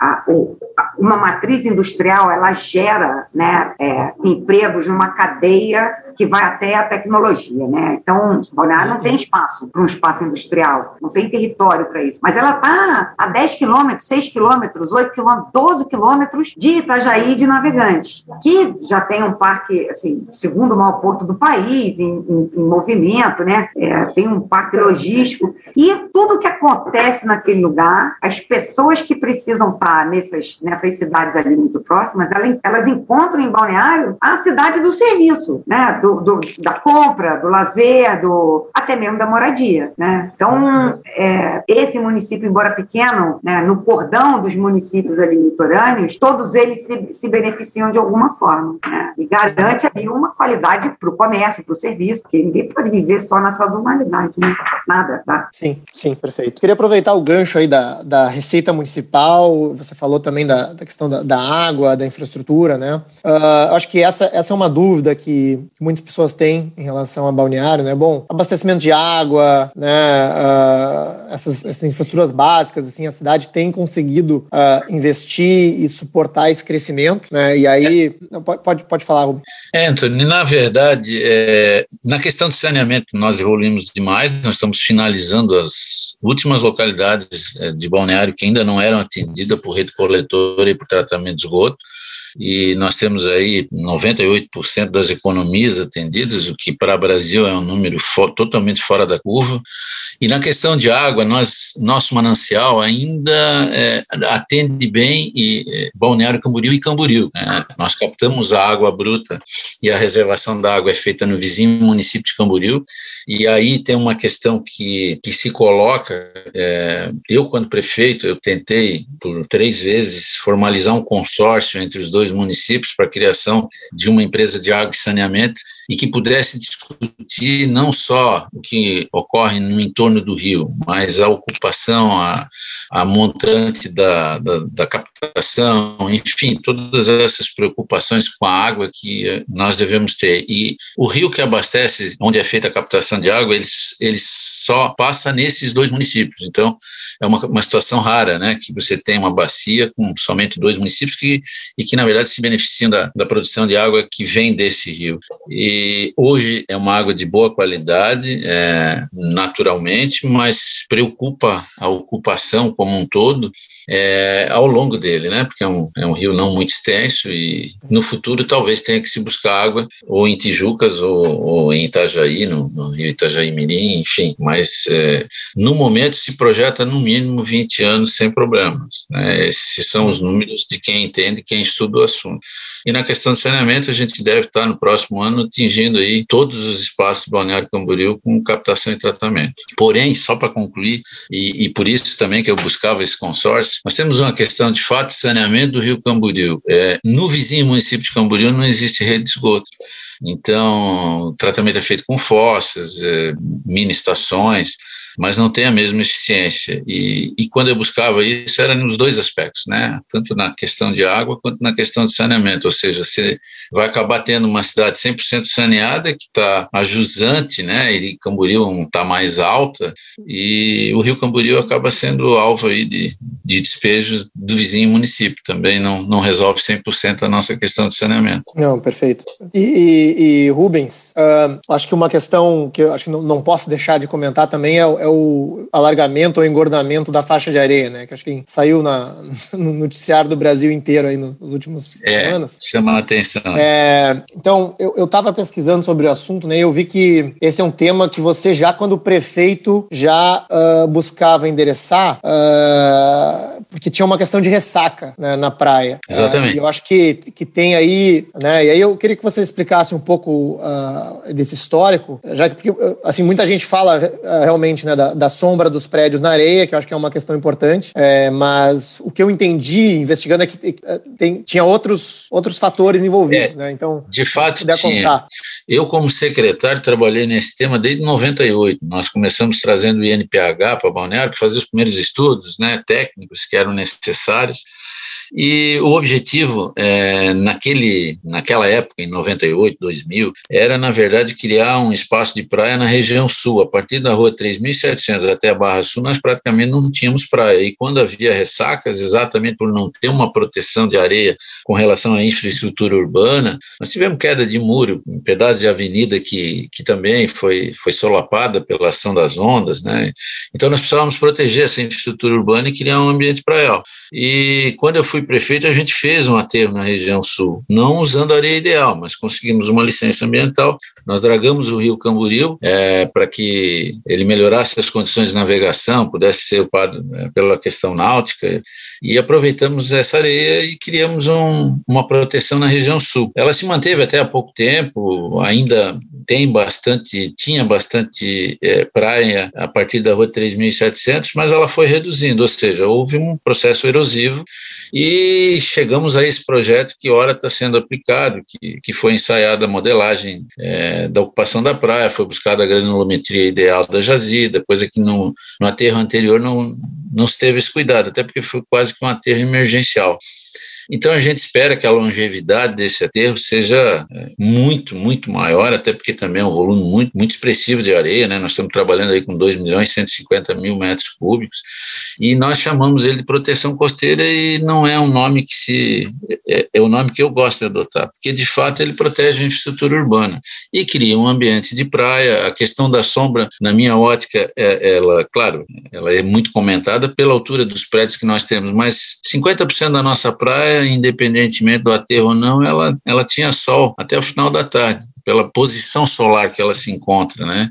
a, a, uma matriz industrial, ela gera, né, é, empregos numa cadeia que vai até a tecnologia, né? Então, Balneário não tem espaço para um espaço industrial, não tem território para isso. Mas ela está a 10 quilômetros, 6 quilômetros, 8 quilômetros, 12 quilômetros de Itajaí de Navegantes, que já tem um parque, assim, segundo o maior porto do país, em, em, em movimento, né? É, tem um parque logístico. E tudo que acontece naquele lugar, as pessoas que precisam estar nessas, nessas cidades ali muito próximas, elas, elas encontram em Balneário a cidade do serviço, né? Do, do, do, da compra, do lazer, do, até mesmo da moradia. Né? Então, é, esse município, embora pequeno, né, no cordão dos municípios ali litorâneos, todos eles se, se beneficiam de alguma forma. Né? E garante ali uma qualidade para o comércio, para o serviço, porque ninguém pode viver só na sazonalidade, né? nada. Tá? Sim, sim, perfeito. Queria aproveitar o gancho aí da, da Receita Municipal, você falou também da, da questão da, da água, da infraestrutura, né? Uh, acho que essa, essa é uma dúvida que muitos muitas pessoas têm em relação a balneário, né? Bom, abastecimento de água, né? Uh, essas, essas, infraestruturas básicas, assim, a cidade tem conseguido uh, investir e suportar esse crescimento, né? E aí, é. pode, pode, pode falar, Rubens. É, Anthony, na verdade, é, na questão de saneamento, nós evoluímos demais, nós estamos finalizando as últimas localidades é, de balneário que ainda não eram atendidas por rede coletora e por tratamento de esgoto e nós temos aí 98% das economias atendidas, o que para o Brasil é um número fo totalmente fora da curva. E na questão de água, nós, nosso manancial ainda é, atende bem e, é, Balneário Camboriú e Camboriú. Né? Nós captamos a água bruta e a reservação da água é feita no vizinho município de Camboriú. E aí tem uma questão que, que se coloca. É, eu, quando prefeito, eu tentei por três vezes formalizar um consórcio entre os dois dois municípios para a criação de uma empresa de água e saneamento e que pudesse discutir não só o que ocorre no entorno do rio, mas a ocupação, a, a montante da, da, da captação, enfim, todas essas preocupações com a água que nós devemos ter. E o rio que abastece, onde é feita a captação de água, ele, ele só passa nesses dois municípios. Então, é uma, uma situação rara, né, que você tem uma bacia com somente dois municípios que, e que, na verdade, se beneficiam da, da produção de água que vem desse rio. E hoje é uma água de boa qualidade, é, naturalmente, mas preocupa a ocupação como um todo é, ao longo dele, né? Porque é um, é um rio não muito extenso e no futuro talvez tenha que se buscar água ou em Tijucas ou, ou em Itajaí, no, no, rio Itajaí Mirim, enfim. Mas é, no momento se projeta no mínimo 20 anos sem problemas. Né? Esses são os números de quem entende, quem estuda o assunto. E na questão de saneamento, a gente deve estar no próximo ano atingindo aí todos os espaços do Balneário Camboriú com captação e tratamento. Porém, só para concluir, e, e por isso também que eu buscava esse consórcio, nós temos uma questão de fato de saneamento do rio Camboriú. É, no vizinho município de Camboriú não existe rede de esgoto. Então, o tratamento é feito com fossas, é, mini estações, mas não tem a mesma eficiência. E, e quando eu buscava isso, era nos dois aspectos, né? Tanto na questão de água quanto na questão de saneamento. Ou seja, você vai acabar tendo uma cidade 100% saneada, que está ajusante, né? E Camboriú está mais alta, e o Rio Camboriú acaba sendo alvo aí de, de despejos do vizinho município. Também não, não resolve 100% a nossa questão de saneamento. Não, perfeito. E, e, e Rubens, uh, acho que uma questão que eu acho que não, não posso deixar de comentar também é, é o alargamento ou engordamento da faixa de areia, né? Que acho que saiu na, *laughs* no noticiário do Brasil inteiro aí nos últimos é, semanas. Chama a atenção. É, então, eu estava pesquisando sobre o assunto, né? Eu vi que esse é um tema que você já, quando prefeito, já uh, buscava endereçar, uh, porque tinha uma questão de ressaca né, na praia. Exatamente. Uh, eu acho que, que tem aí, né? E aí eu queria que você explicasse um pouco desse histórico, já que porque, assim, muita gente fala realmente, né? da, da, sombra dos prédios na areia, que eu acho que é uma questão importante. É, mas o que eu entendi investigando é que é, tem, tinha outros, outros fatores envolvidos, é, né? Então, de fato, tinha. Contar. Eu, como secretário, trabalhei nesse tema desde 98. Nós começamos trazendo o INPH para Balneário para fazer os primeiros estudos né, técnicos que eram necessários. E o objetivo, é, naquele, naquela época, em 98, 2000, era, na verdade, criar um espaço de praia na região sul. A partir da rua 3.700 até a Barra Sul, nós praticamente não tínhamos praia. E quando havia ressacas, exatamente por não ter uma proteção de areia com relação à infraestrutura urbana, nós tivemos queda de muro, um pedaço de avenida que, que também foi, foi solapada pela ação das ondas. Né? Então, nós precisávamos proteger essa infraestrutura urbana e criar um ambiente praial. E quando eu fui prefeito, a gente fez um aterro na região sul, não usando areia ideal, mas conseguimos uma licença ambiental. Nós dragamos o rio Camboriú é, para que ele melhorasse as condições de navegação, pudesse ser ocupado é, pela questão náutica, e aproveitamos essa areia e criamos um, uma proteção na região sul. Ela se manteve até há pouco tempo, ainda tem bastante, tinha bastante é, praia a partir da rua 3.700, mas ela foi reduzindo, ou seja, houve um processo erosivo e chegamos a esse projeto que ora está sendo aplicado, que, que foi ensaiada a modelagem é, da ocupação da praia, foi buscada a granulometria ideal da jazida, coisa que no, no aterro anterior não, não se teve esse cuidado, até porque foi quase que um aterro emergencial. Então a gente espera que a longevidade desse aterro seja é, muito, muito maior, até porque também é um volume muito, muito expressivo de areia, né? Nós estamos trabalhando aí com 2 milhões e 150 mil metros cúbicos, e nós chamamos ele de proteção costeira e não é um nome que se... é, é o nome que eu gosto de adotar, porque de fato ele protege a infraestrutura urbana e cria um ambiente de praia. A questão da sombra, na minha ótica, é, ela, claro, ela é muito comentada pela altura dos prédios que nós temos, mas 50% da nossa praia independentemente do aterro ou não, ela, ela tinha sol até o final da tarde pela posição solar que ela se encontra, né?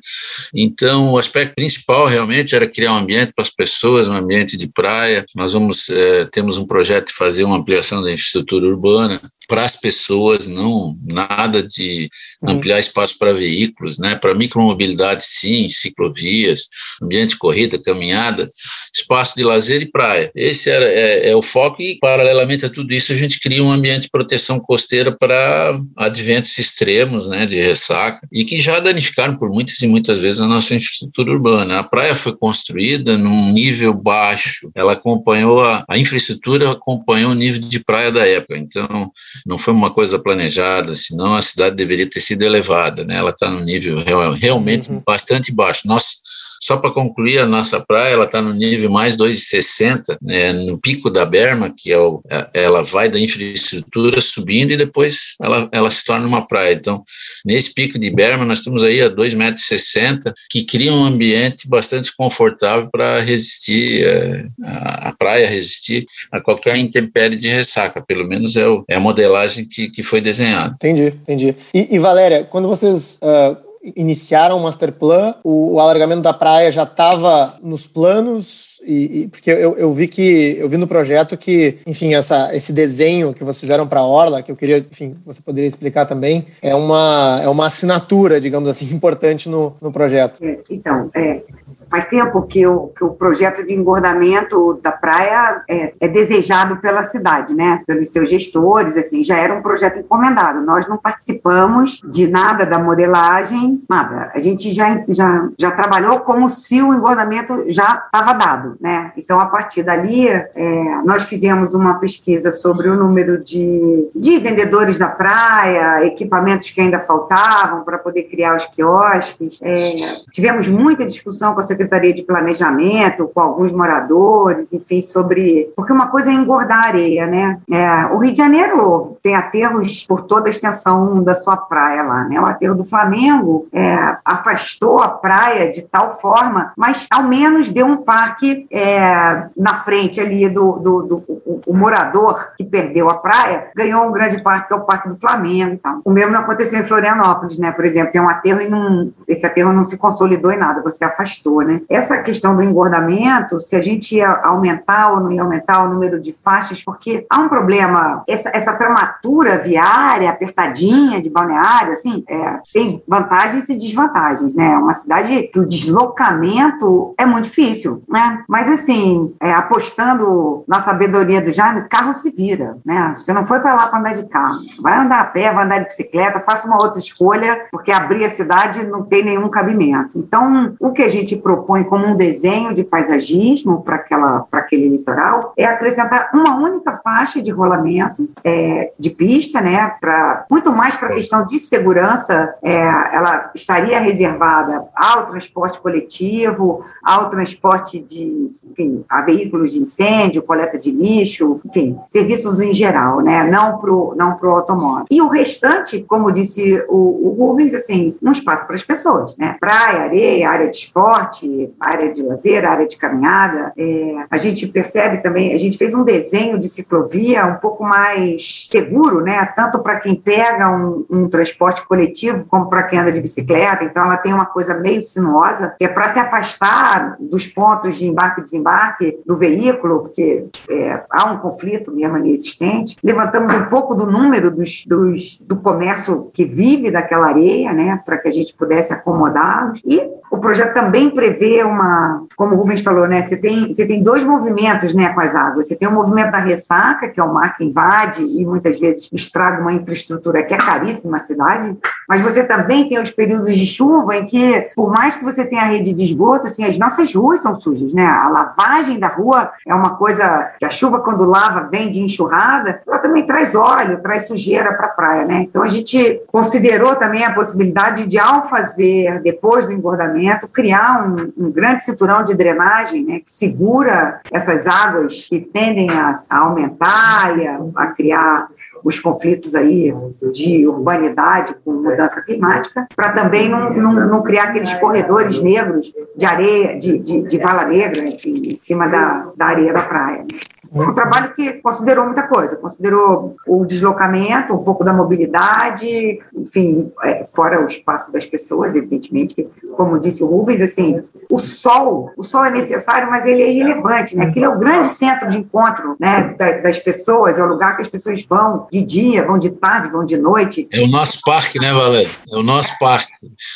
Então, o aspecto principal realmente era criar um ambiente para as pessoas, um ambiente de praia. Nós vamos é, temos um projeto de fazer uma ampliação da infraestrutura urbana para as pessoas, não nada de uhum. ampliar espaço para veículos, né? Para micromobilidade, sim, ciclovias, ambiente de corrida, caminhada, espaço de lazer e praia. Esse era é, é o foco e paralelamente a tudo isso a gente cria um ambiente de proteção costeira para adventos extremos, né? De ressaca, e que já danificaram por muitas e muitas vezes a nossa infraestrutura urbana. A praia foi construída num nível baixo, ela acompanhou a, a infraestrutura acompanhou o nível de praia da época, então não foi uma coisa planejada, senão a cidade deveria ter sido elevada, né? Ela está no nível real, realmente uhum. bastante baixo. Nós só para concluir, a nossa praia ela está no nível mais 2,60, né, no pico da berma, que é o, é, ela vai da infraestrutura subindo e depois ela, ela se torna uma praia. Então, nesse pico de berma, nós estamos aí a 2,60 metros, que cria um ambiente bastante confortável para resistir, é, a, a, praia resistir a qualquer intempérie de ressaca, pelo menos é, o, é a modelagem que, que foi desenhada. Entendi, entendi. E, e Valéria, quando vocês uh iniciaram o master plan, o, o alargamento da praia já estava nos planos, e, e, porque eu, eu vi que eu vi no projeto que, enfim, essa, esse desenho que vocês fizeram para a Orla, que eu queria, enfim, você poderia explicar também, é uma, é uma assinatura, digamos assim, *laughs* importante no, no projeto. É, então, é, Faz tempo que o, que o projeto de engordamento da praia é, é, desejado pela cidade, né? Pelos seus gestores, assim, já era um projeto encomendado. Nós não participamos de nada da modelagem, nada. A gente já, já, já trabalhou como se o engordamento já estava dado, né? Então, a partir dali, é, nós fizemos uma pesquisa sobre o número de, de vendedores da praia, equipamentos que ainda faltavam para poder criar os quiosques. É, tivemos muita discussão com a Secretaria de Planejamento, com alguns moradores, enfim, sobre. Porque uma coisa é engordar a areia, né? É, o Rio de Janeiro tem aterros por toda a extensão da sua praia lá, né? O aterro do Flamengo é, afastou a praia de tal forma, mas ao menos deu um parque é, na frente ali do, do, do o, o, morador que perdeu a praia ganhou um grande parque, que é o Parque do Flamengo. Então. O mesmo não aconteceu em Florianópolis, né? Por exemplo, tem um aterro e não, esse aterro não se consolidou em nada, você afastou, né? Essa questão do engordamento, se a gente ia aumentar ou não ia aumentar o número de faixas, porque há um problema, essa, essa tramatura viária apertadinha de balneário, assim, é, tem vantagens e desvantagens, né? É uma cidade que o deslocamento é muito difícil, né? Mas, assim, é, apostando na sabedoria do Jaime, carro se vira, né? Você não foi para lá para andar de carro, vai andar a pé, vai andar de bicicleta, faça uma outra escolha, porque abrir a cidade não tem nenhum cabimento. Então, o que a gente propõe propõe como um desenho de paisagismo para aquele litoral é acrescentar uma única faixa de rolamento é, de pista, né, pra, muito mais para a questão de segurança, é, ela estaria reservada ao transporte coletivo, ao transporte de, enfim, a veículos de incêndio, coleta de lixo, enfim, serviços em geral, né, não para o não pro automóvel. E o restante, como disse o, o Rubens, assim, um espaço para as pessoas, né, praia, areia, área de esporte, área de lazer, área de caminhada. É, a gente percebe também, a gente fez um desenho de ciclovia um pouco mais seguro, né? Tanto para quem pega um, um, transporte coletivo como para quem anda de bicicleta. Então, ela tem uma coisa meio sinuosa, que é para se afastar dos pontos de embarque e desembarque do veículo, porque é, há um conflito mesmo ali existente. Levantamos um pouco do número dos, dos do comércio que vive daquela areia, né? Para que a gente pudesse acomodá-los. E o projeto também prevê uma, como o Rubens falou, né? Você tem, você tem dois movimentos né, com as águas. Você tem o movimento da ressaca, que é o mar que invade e muitas vezes estraga uma infraestrutura que é caríssima a cidade, mas você também tem os períodos de chuva em que, por mais que você tenha a rede de esgoto, assim, as nossas ruas são sujas, né? A lavagem da rua é uma coisa que a chuva, quando lava, vem de enxurrada, ela também traz óleo, traz sujeira para a praia, né? Então a gente considerou também a possibilidade de, ao fazer, depois do engordamento, criar um um, grande cinturão de drenagem né, que segura essas águas que tendem a, a aumentar e a, a criar os conflitos aí de urbanidade com mudança climática, para também não, não, não, criar aqueles corredores negros de areia, de, de, de vala negra em cima da, da areia da praia. Né? Um trabalho que considerou muita coisa, considerou o deslocamento, um pouco da mobilidade, enfim, é, fora o espaço das pessoas, evidentemente, que, como disse o Rubens, assim, o sol, o sol é necessário, mas ele é irrelevante, né? Aquilo é o grande centro de encontro, né, das pessoas, é o lugar que as pessoas vão de dia, vão de tarde, vão de noite. É o nosso parque, né, Valéria? É o nosso parque.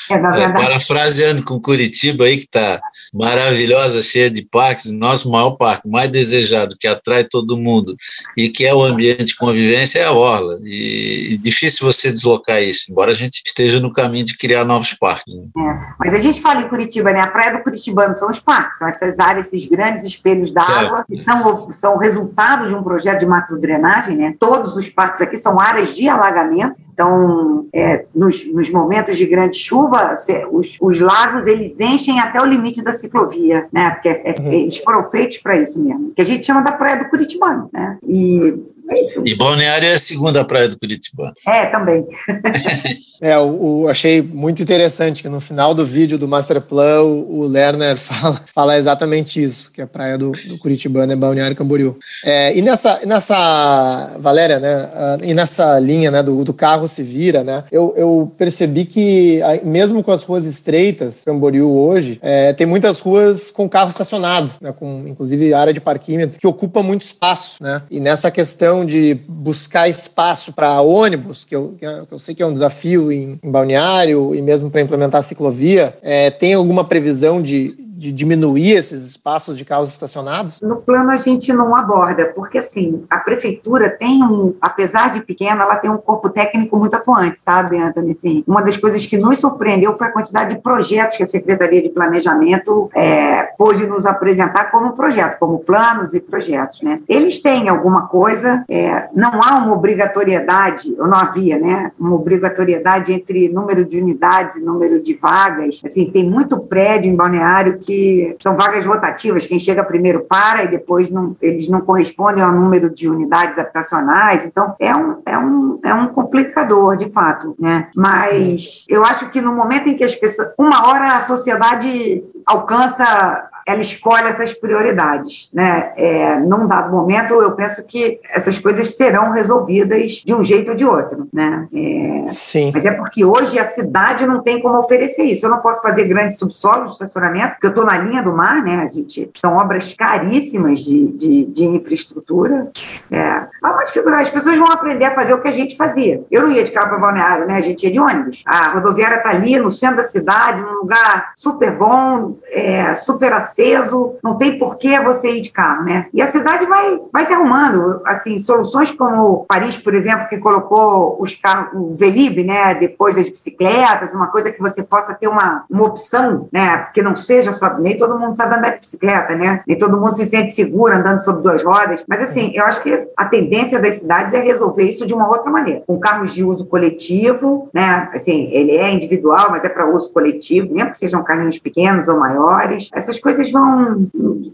É, na verdade. É, parafraseando com Curitiba aí, que está maravilhosa, cheia de parques, nosso maior parque, mais desejado, que atrai todo mundo e que é o ambiente de convivência é a Orla. E, e difícil você deslocar isso, embora a gente esteja no caminho de criar novos parques. Né? É, mas a gente fala em Curitiba, né? A praia do Curitibano são os parques, são essas áreas, esses grandes espelhos d'água, que são, são resultado de um projeto de macrodrenagem, né? Todos os parques aqui são áreas de alagamento então, é, nos, nos, momentos de grande chuva, os, os, lagos eles enchem até o limite da ciclovia, né? Porque é, é, uhum. eles foram feitos para isso mesmo. Que a gente chama da praia do Curitibano, né? E é isso. E Balneário é a segunda praia do Curitiba. É, também. *laughs* é, o, o, achei muito interessante que no final do vídeo do Master Plan, o, o Lerner *laughs* fala, fala exatamente isso, que a praia do, do Curitibano é Balneário Camboriú. É, e nessa, nessa, Valéria, né, e nessa linha né, do, do carro se vira, né, eu, eu percebi que mesmo com as ruas estreitas, Camboriú hoje, é, tem muitas ruas com carro estacionado, né, com inclusive área de parquímetro, que ocupa muito espaço, né, e nessa questão de buscar espaço para ônibus, que eu, que eu sei que é um desafio em, em balneário e mesmo para implementar ciclovia, é, tem alguma previsão de, de diminuir esses espaços de carros estacionados? No plano a gente não aborda, porque assim, a prefeitura tem um, apesar de pequena, ela tem um corpo técnico muito atuante, sabe, Antônio? Assim, uma das coisas que nos surpreendeu foi a quantidade de projetos que a Secretaria de Planejamento é, pôde nos apresentar como projeto, como planos e projetos, né? Eles têm alguma coisa, é, não há uma obrigatoriedade, ou não havia, né, uma obrigatoriedade entre número de unidades e número de vagas, assim, tem muito prédio em Balneário que que são vagas rotativas, quem chega primeiro para e depois não, eles não correspondem ao número de unidades habitacionais, então é um, é um, é um complicador, de fato, né? Mas eu acho que no momento em que as pessoas, uma hora a sociedade alcança ela escolhe essas prioridades. Né? É, num dado momento, eu penso que essas coisas serão resolvidas de um jeito ou de outro. Né? É, Sim. Mas é porque hoje a cidade não tem como oferecer isso. Eu não posso fazer grandes subsolos de estacionamento, porque eu estou na linha do mar, né? A gente, são obras caríssimas de, de, de infraestrutura. É, há uma dificuldade. As pessoas vão aprender a fazer o que a gente fazia. Eu não ia de carro para balneário, né? A gente ia de ônibus. A rodoviária está ali no centro da cidade, num lugar super bom, é, super aceso não tem por que você ir de carro, né? E a cidade vai, vai se arrumando, assim, soluções como Paris, por exemplo, que colocou os carros, o Velib, né, depois das bicicletas, uma coisa que você possa ter uma, uma opção, né, porque não seja só, nem todo mundo sabe andar de bicicleta, né, nem todo mundo se sente seguro andando sobre duas rodas, mas assim, eu acho que a tendência das cidades é resolver isso de uma outra maneira, com carros de uso coletivo, né, assim, ele é individual, mas é para uso coletivo, mesmo que sejam carrinhos pequenos ou maiores, essas coisas vão,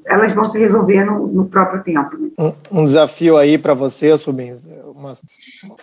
elas vão se resolver no, no próprio tempo. Né? Um, um, desafio aí para vocês, Rubens, uma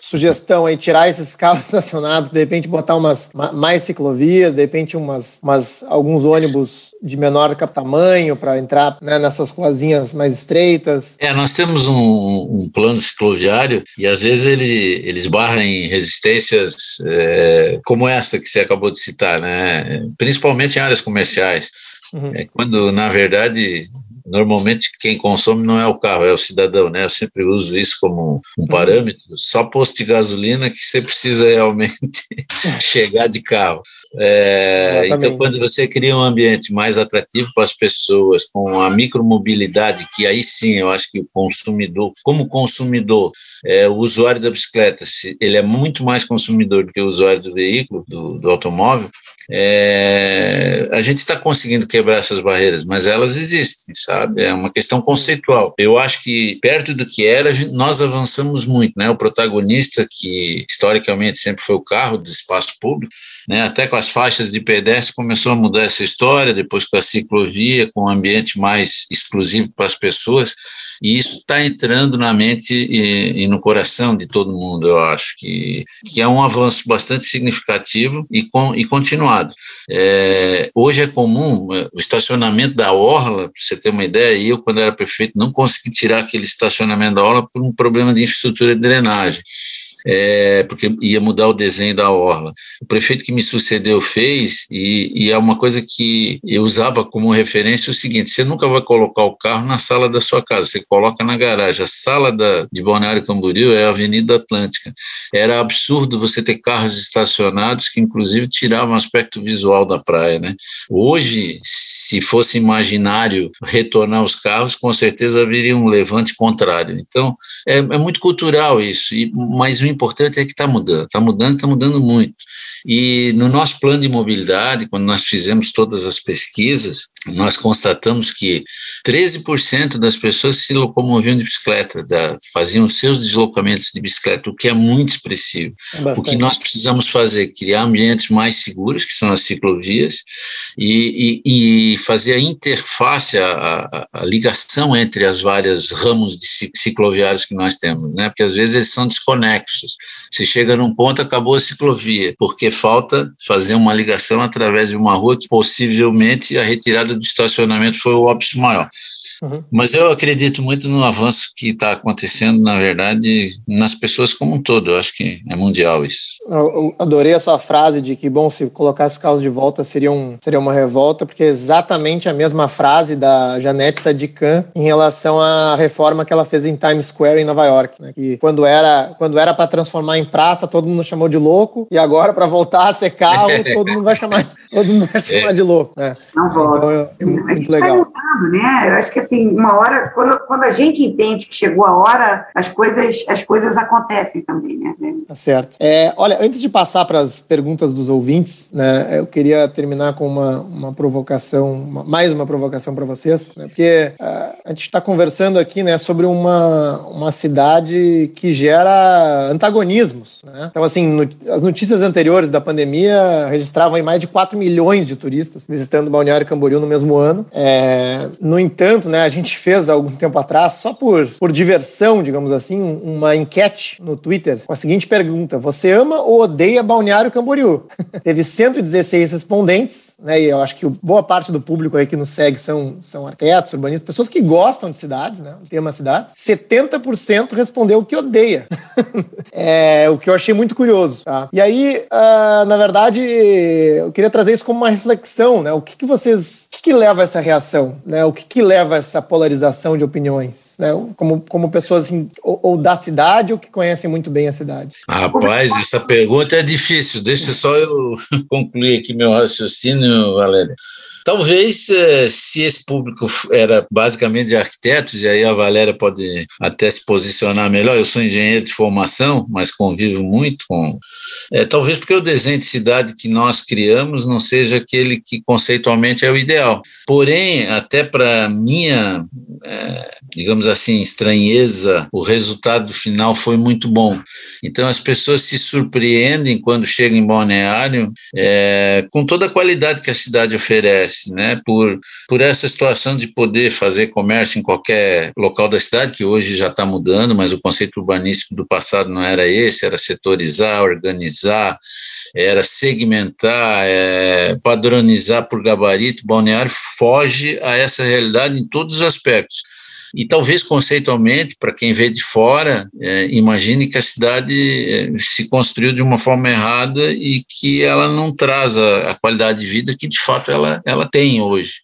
sugestão aí, tirar esses carros *laughs* estacionados, de repente botar umas mais ciclovias, de repente umas, umas alguns ônibus de menor tamanho para entrar né, nessas ruazinhas mais estreitas. É, nós temos um, um plano cicloviário e às vezes ele, ele esbarra em resistências é, como essa que você acabou de citar, né? principalmente em áreas comerciais. Uhum. É quando, na verdade, normalmente quem consome não é o carro, é o cidadão, né? Eu sempre uso isso como um uhum. parâmetro. Só posto de gasolina que você precisa realmente *laughs* chegar de carro. É, então, quando você cria um ambiente mais atrativo para as pessoas, com a micromobilidade, que aí sim eu acho que o consumidor, como consumidor, é, o usuário da bicicleta, se ele é muito mais consumidor do que o usuário do veículo, do, do automóvel, é, a gente está conseguindo quebrar essas barreiras, mas elas existem, sabe? É uma questão conceitual. Eu acho que perto do que era, gente, nós avançamos muito, né? O protagonista, que historicamente sempre foi o carro do espaço público, né? Até com as faixas de pedestre começou a mudar essa história, depois com a ciclovia, com um ambiente mais exclusivo para as pessoas, e isso está entrando na mente e, e, no coração de todo mundo, eu acho, que, que é um avanço bastante significativo e, com, e continuado. É, hoje é comum é, o estacionamento da Orla, para você ter uma ideia, eu, quando era prefeito, não consegui tirar aquele estacionamento da Orla por um problema de infraestrutura de drenagem. É, porque ia mudar o desenho da orla. O prefeito que me sucedeu fez, e, e é uma coisa que eu usava como referência o seguinte: você nunca vai colocar o carro na sala da sua casa, você coloca na garagem. A sala da, de Balneário Camboriú é a Avenida Atlântica. Era absurdo você ter carros estacionados que, inclusive, tiravam o aspecto visual da praia. Né? Hoje, se fosse imaginário retornar os carros, com certeza haveria um levante contrário. Então, é, é muito cultural isso, e, mas o importante é que está mudando, está mudando, está mudando muito. E no nosso plano de mobilidade, quando nós fizemos todas as pesquisas, nós constatamos que 13% das pessoas se locomoviam de bicicleta, da, faziam seus deslocamentos de bicicleta, o que é muito expressivo. É o que nós precisamos fazer? Criar ambientes mais seguros, que são as ciclovias, e, e, e fazer a interface, a, a, a, ligação entre as várias ramos de cicloviários que nós temos, né? porque às vezes eles são desconexos. Você chega num ponto, acabou a ciclovia, porque falta fazer uma ligação através de uma rua que possivelmente a retirada do estacionamento foi o óbvio maior. Uhum. Mas eu acredito muito no avanço que está acontecendo, na verdade, nas pessoas como um todo. Eu acho que é mundial isso. Eu adorei a sua frase de que, bom, se colocasse os carros de volta seria, um, seria uma revolta, porque é exatamente a mesma frase da Janete Sadikan em relação à reforma que ela fez em Times Square, em Nova York. Né? Que quando era quando era para transformar em praça, todo mundo chamou de louco, e agora, para voltar a ser carro, *laughs* todo mundo vai chamar, todo mundo vai chamar é. de louco. Né? Não volta. Então, é, é muito, muito legal. Mudando, né? Eu acho que assim, assim, uma hora, quando, quando a gente entende que chegou a hora, as coisas, as coisas acontecem também, né? Tá certo. É, olha, antes de passar para as perguntas dos ouvintes, né, eu queria terminar com uma, uma provocação, uma, mais uma provocação para vocês, né, porque uh, a gente está conversando aqui, né, sobre uma, uma cidade que gera antagonismos, né? Então, assim, no, as notícias anteriores da pandemia registravam mais de 4 milhões de turistas visitando Balneário Camboriú no mesmo ano. É, no entanto, né, a gente fez há algum tempo atrás, só por, por diversão, digamos assim, uma enquete no Twitter com a seguinte pergunta: Você ama ou odeia Balneário Camboriú? *laughs* Teve 116 respondentes, né, e eu acho que boa parte do público aí que nos segue são, são arquitetos, urbanistas, pessoas que gostam de cidades, né, o tema cidades. 70% respondeu que odeia. *laughs* é, o que eu achei muito curioso. Tá? E aí, uh, na verdade, eu queria trazer isso como uma reflexão, né? O que, que vocês. O que, que leva a essa reação? Né? O que, que leva a essa polarização de opiniões, né? Como, como pessoas assim, ou, ou, da cidade ou que conhecem muito bem a cidade. Rapaz, essa pergunta é difícil. Deixa só eu *laughs* concluir aqui meu raciocínio, Valéria. Talvez, eh, se esse público era basicamente de arquitetos, e aí a Valéria pode até se posicionar melhor, eu sou engenheiro de formação, mas convivo muito com. É, talvez porque o desenho de cidade que nós criamos não seja aquele que conceitualmente é o ideal. Porém, até para minha, é, digamos assim, estranheza, o resultado final foi muito bom. Então, as pessoas se surpreendem quando chegam em Balneário é, com toda a qualidade que a cidade oferece acontece, né? Por, por essa situação de poder fazer comércio em qualquer local da cidade, que hoje já está mudando, mas o conceito urbanístico do passado não era esse, era setorizar, organizar, era segmentar, é, padronizar por gabarito. Balneário foge a essa realidade em todos os aspectos. E talvez conceitualmente, para quem vê de fora, é, imagine que a cidade é, se construiu de uma forma errada e que ela não traz a, a qualidade de vida que de fato ela, ela tem hoje.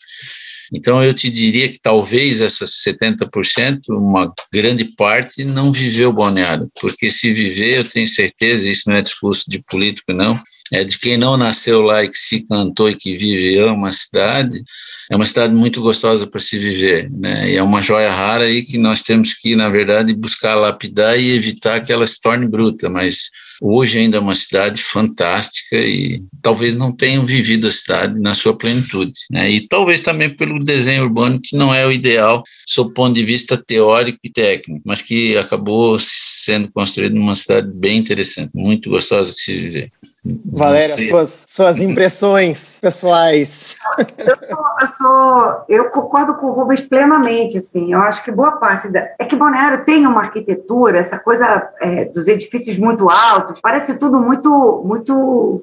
Então, eu te diria que talvez essas 70%, uma grande parte, não viveu balneário, porque se viver, eu tenho certeza, isso não é discurso de político, não, é de quem não nasceu lá e que se cantou e que vive e ama a cidade, é uma cidade muito gostosa para se viver, né? E é uma joia rara aí que nós temos que, na verdade, buscar lapidar e evitar que ela se torne bruta, mas hoje ainda é uma cidade fantástica e talvez não tenham vivido a cidade na sua plenitude. Né? E talvez também pelo desenho urbano, que não é o ideal, sob o ponto de vista teórico e técnico, mas que acabou sendo construído numa cidade bem interessante, muito gostosa de se viver. Valéria, suas, suas *laughs* impressões pessoais. Eu, sou, eu, sou, eu concordo com o Rubens plenamente, assim, eu acho que boa parte da... É que Balneário tem uma arquitetura, essa coisa é, dos edifícios muito altos, parece tudo muito, muito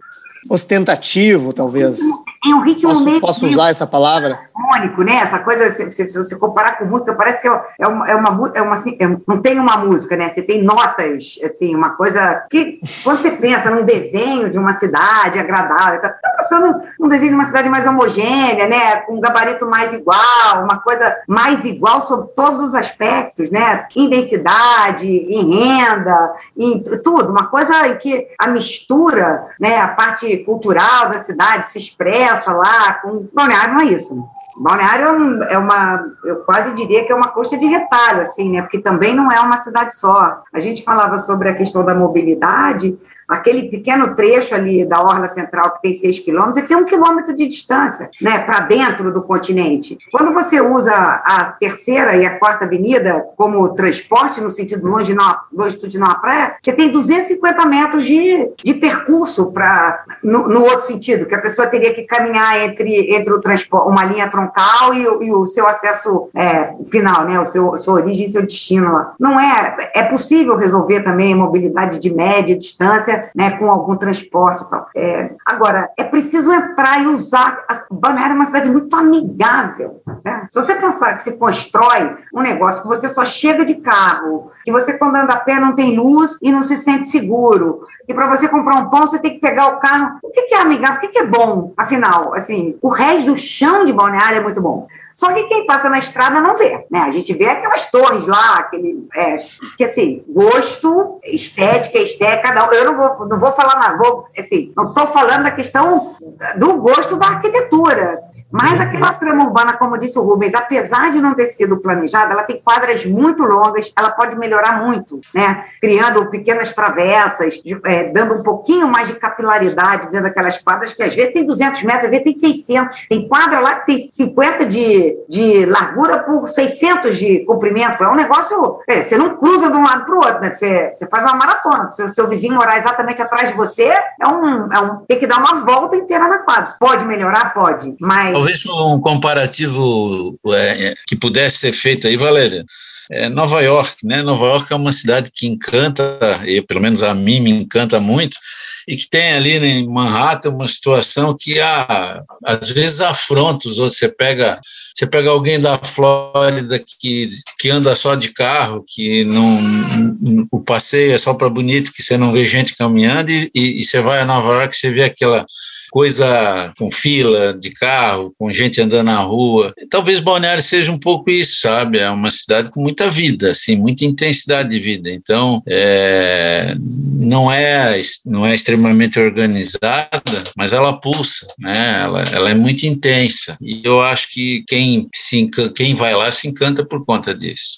ostentativo, talvez. Em um ritmo posso, meio. Posso usar essa palavra? Único, né? Essa coisa, se, se, se, você comparar com música, parece que é, é uma. É uma, é uma assim, é, não tem uma música, né? Você tem notas, assim, uma coisa. que Quando você pensa num desenho de uma cidade agradável, tá, tá passando um desenho de uma cidade mais homogênea, né? Com um gabarito mais igual, uma coisa mais igual sobre todos os aspectos, né? Em densidade, em renda, em tudo. Uma coisa em que a mistura, né? A parte cultural da cidade se expressa lá. Com... Balneário não é isso. Balneário é uma, eu quase diria que é uma coxa de retalho, assim, né? Porque também não é uma cidade só. A gente falava sobre a questão da mobilidade, aquele pequeno trecho ali da Orla Central, que tem seis quilômetros, ele tem um quilômetro de distância, né, para dentro do continente. Quando você usa a terceira e a quarta avenida como transporte, no sentido longitudinal, longitudinal à praia, você tem 250 metros de, de percurso para no, no, outro sentido, que a pessoa teria que caminhar entre, entre o transporte, uma linha troncal e, e o seu acesso é, final, né, o seu, sua origem e seu destino lá. Não é, é possível resolver também mobilidade de média distância né, com algum transporte e tal. É, agora, é preciso entrar e usar. Balneário é uma cidade muito amigável. Né? Se você pensar que se constrói um negócio que você só chega de carro, que você quando anda a pé não tem luz e não se sente seguro, e para você comprar um pão você tem que pegar o carro. O que é amigável? O que é bom? Afinal, assim, o resto do chão de Balneário é muito bom. Só que quem passa na estrada não vê, né? A gente vê aquelas torres lá, aquele, é, que assim, gosto, estética, estética, cada um, eu não vou, não vou falar nada, vou, assim, não estou falando da questão do gosto da arquitetura, mas aquela trama urbana, como disse o Rubens, apesar de não ter sido planejada, ela tem quadras muito longas, ela pode melhorar muito, né? Criando pequenas travessas, é, dando um pouquinho mais de capilaridade dentro daquelas quadras, que às vezes tem 200 metros, às vezes tem 600. Tem quadra lá que tem 50 de, de largura por 600 de comprimento. É um negócio. É, você não cruza de um lado para o outro, né? Você, você faz uma maratona. Se o seu vizinho morar exatamente atrás de você, é um, é um, tem que dar uma volta inteira na quadra. Pode melhorar? Pode. Mas Talvez um comparativo é, que pudesse ser feito aí, Valéria. É Nova York, né? Nova York é uma cidade que encanta, e pelo menos a mim me encanta muito, e que tem ali em Manhattan uma situação que há, às vezes afrontos. Você pega, você pega alguém da Flórida que, que anda só de carro, que não o passeio é só para bonito, que você não vê gente caminhando, e, e, e você vai a Nova York, você vê aquela coisa com fila de carro, com gente andando na rua. Talvez Balneário seja um pouco isso, sabe? É uma cidade com muita vida, assim, muita intensidade de vida. Então, é, não é não é extremamente organizada, mas ela pulsa, né? Ela, ela é muito intensa. E eu acho que quem se quem vai lá se encanta por conta disso.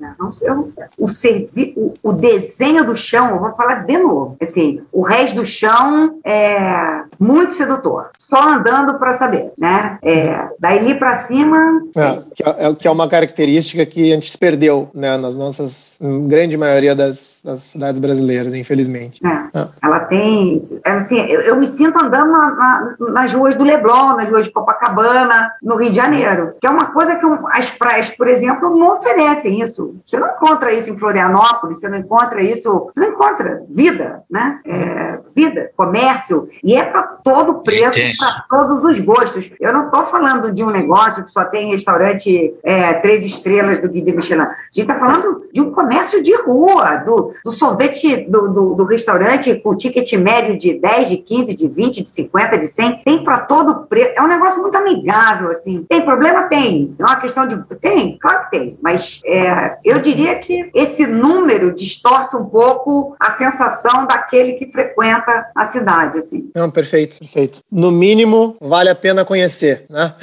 Não, eu, o, servi, o, o, desenho do chão, eu vou falar de novo. Assim, o resto do chão é muito sedutor. Só andando para saber, né? É, daí para cima. É, que é, que é uma característica que a gente se perdeu, né? Nas nossas. grande maioria das, das cidades brasileiras, infelizmente. É, é. Ela tem. Assim, eu, eu me sinto andando na, na, nas ruas do Leblon, nas ruas de Copacabana, no Rio de Janeiro. Que é uma coisa que as praias, por exemplo, não oferecem isso isso. Você não encontra isso em Florianópolis, você não encontra isso, você não encontra vida, né? É, vida, comércio, e é para todo preço, para todos os gostos. Eu não estou falando de um negócio que só tem restaurante é, três estrelas do Guia Michelin. A gente está falando de um comércio de rua, do, do sorvete do, do, do, restaurante com ticket médio de 10, de 15, de 20, de 50, de 100. Tem para todo preço. É um negócio muito amigável, assim. Tem problema? Tem. É uma questão de. Tem, claro que tem. Mas é, eu diria que esse número distorce um pouco a sensação daquele que frequenta a cidade. Assim. Não, perfeito, perfeito. No mínimo, vale a pena conhecer, né?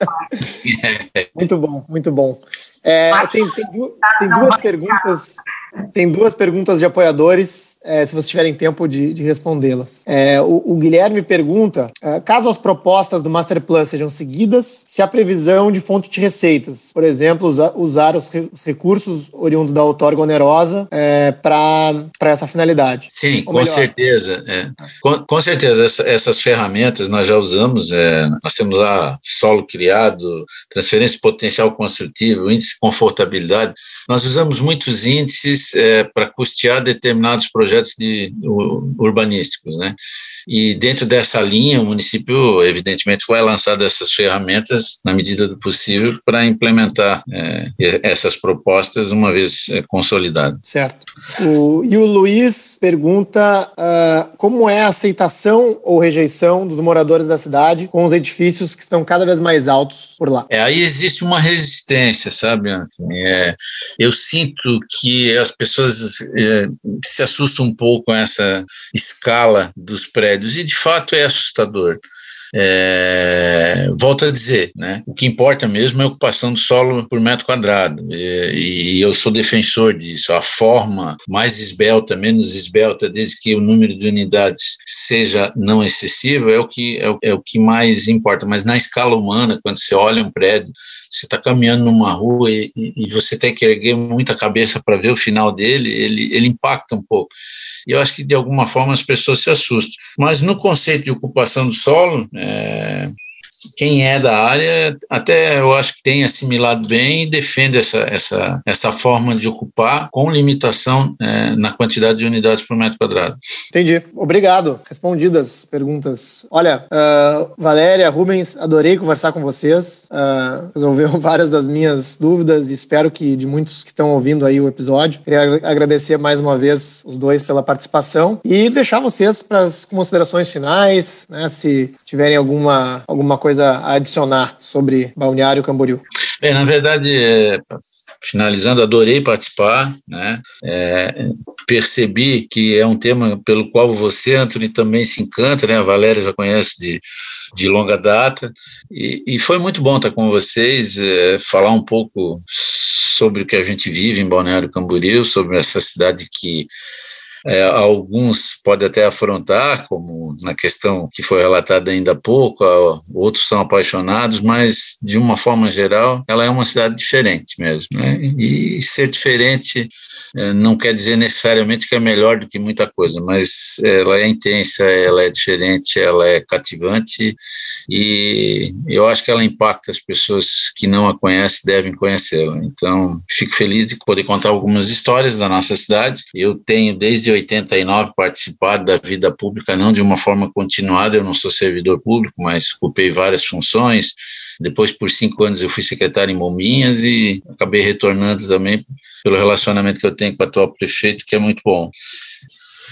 *laughs* muito bom, muito bom. É, tem, tem, tem duas perguntas. Tem duas perguntas de apoiadores, é, se vocês tiverem tempo de, de respondê-las. É, o, o, Guilherme pergunta: é, caso as propostas do Master Plus sejam seguidas, se a previsão de fonte de receitas, por exemplo, usar, usar os, re, os, recursos oriundos da outorga onerosa é, para essa finalidade. Sim, com certeza. É. Com, com, certeza, essa, essas ferramentas nós já usamos. É, nós temos lá solo criado, transferência potencial construtivo, índice de confortabilidade. Nós usamos muitos índices é, para custear determinados projetos de, urbanísticos, né? E dentro dessa linha, o município, evidentemente, vai lançar essas ferramentas na medida do possível para implementar é, essas propostas uma vez é, consolidadas. Certo. O, e o Luiz pergunta uh, como é a aceitação ou rejeição dos moradores da cidade com os edifícios que estão cada vez mais altos por lá. É, aí existe uma resistência, sabe, Anthony? É, eu sinto que as pessoas é, se assustam um pouco com essa escala dos prédios, e de fato é assustador. É, volto a dizer, né, o que importa mesmo é a ocupação do solo por metro quadrado, e, e, eu sou defensor disso. A forma mais esbelta, menos esbelta, desde que o número de unidades seja não excessivo, é o que, é o, é o que mais importa. Mas na escala humana, quando você olha um prédio, você está caminhando numa rua e, e, você tem que erguer muita cabeça para ver o final dele, ele, ele impacta um pouco. E eu acho que, de alguma forma, as pessoas se assustam. Mas no conceito de ocupação do solo, é, quem é da área até eu acho que tem assimilado bem e defende essa, essa, essa forma de ocupar com limitação é, na quantidade de unidades por metro quadrado. Entendi. Obrigado. Respondidas perguntas. Olha, uh, Valéria, Rubens, adorei conversar com vocês. Uh, resolveu *laughs* várias das minhas dúvidas e espero que de muitos que estão ouvindo aí o episódio. Queria agradecer mais uma vez os dois pela participação e deixar vocês para as considerações finais, né, se tiverem alguma, alguma coisa coisa a adicionar sobre Balneário Camboriú? Bem, na verdade, é, finalizando, adorei participar, né? É, percebi que é um tema pelo qual você, Anthony, também se encanta, né? A Valéria já conhece de, de longa data, e, e foi muito bom estar com vocês, é, falar um pouco sobre o que a gente vive em Balneário Camboriú, sobre essa cidade que é, alguns podem até afrontar, como na questão que foi relatada ainda há pouco, outros são apaixonados, mas de uma forma geral, ela é uma cidade diferente mesmo. Né? E ser diferente é, não quer dizer necessariamente que é melhor do que muita coisa, mas ela é intensa, ela é diferente, ela é cativante e eu acho que ela impacta as pessoas que não a conhecem, devem conhecê-la. Então, fico feliz de poder contar algumas histórias da nossa cidade. Eu tenho desde desde 89 participado da vida pública, não de uma forma continuada, eu não sou servidor público, mas ocupei várias funções. Depois, por cinco anos, eu fui secretário em Mominhas e acabei retornando também pelo relacionamento que eu tenho com o atual prefeito, que é muito bom.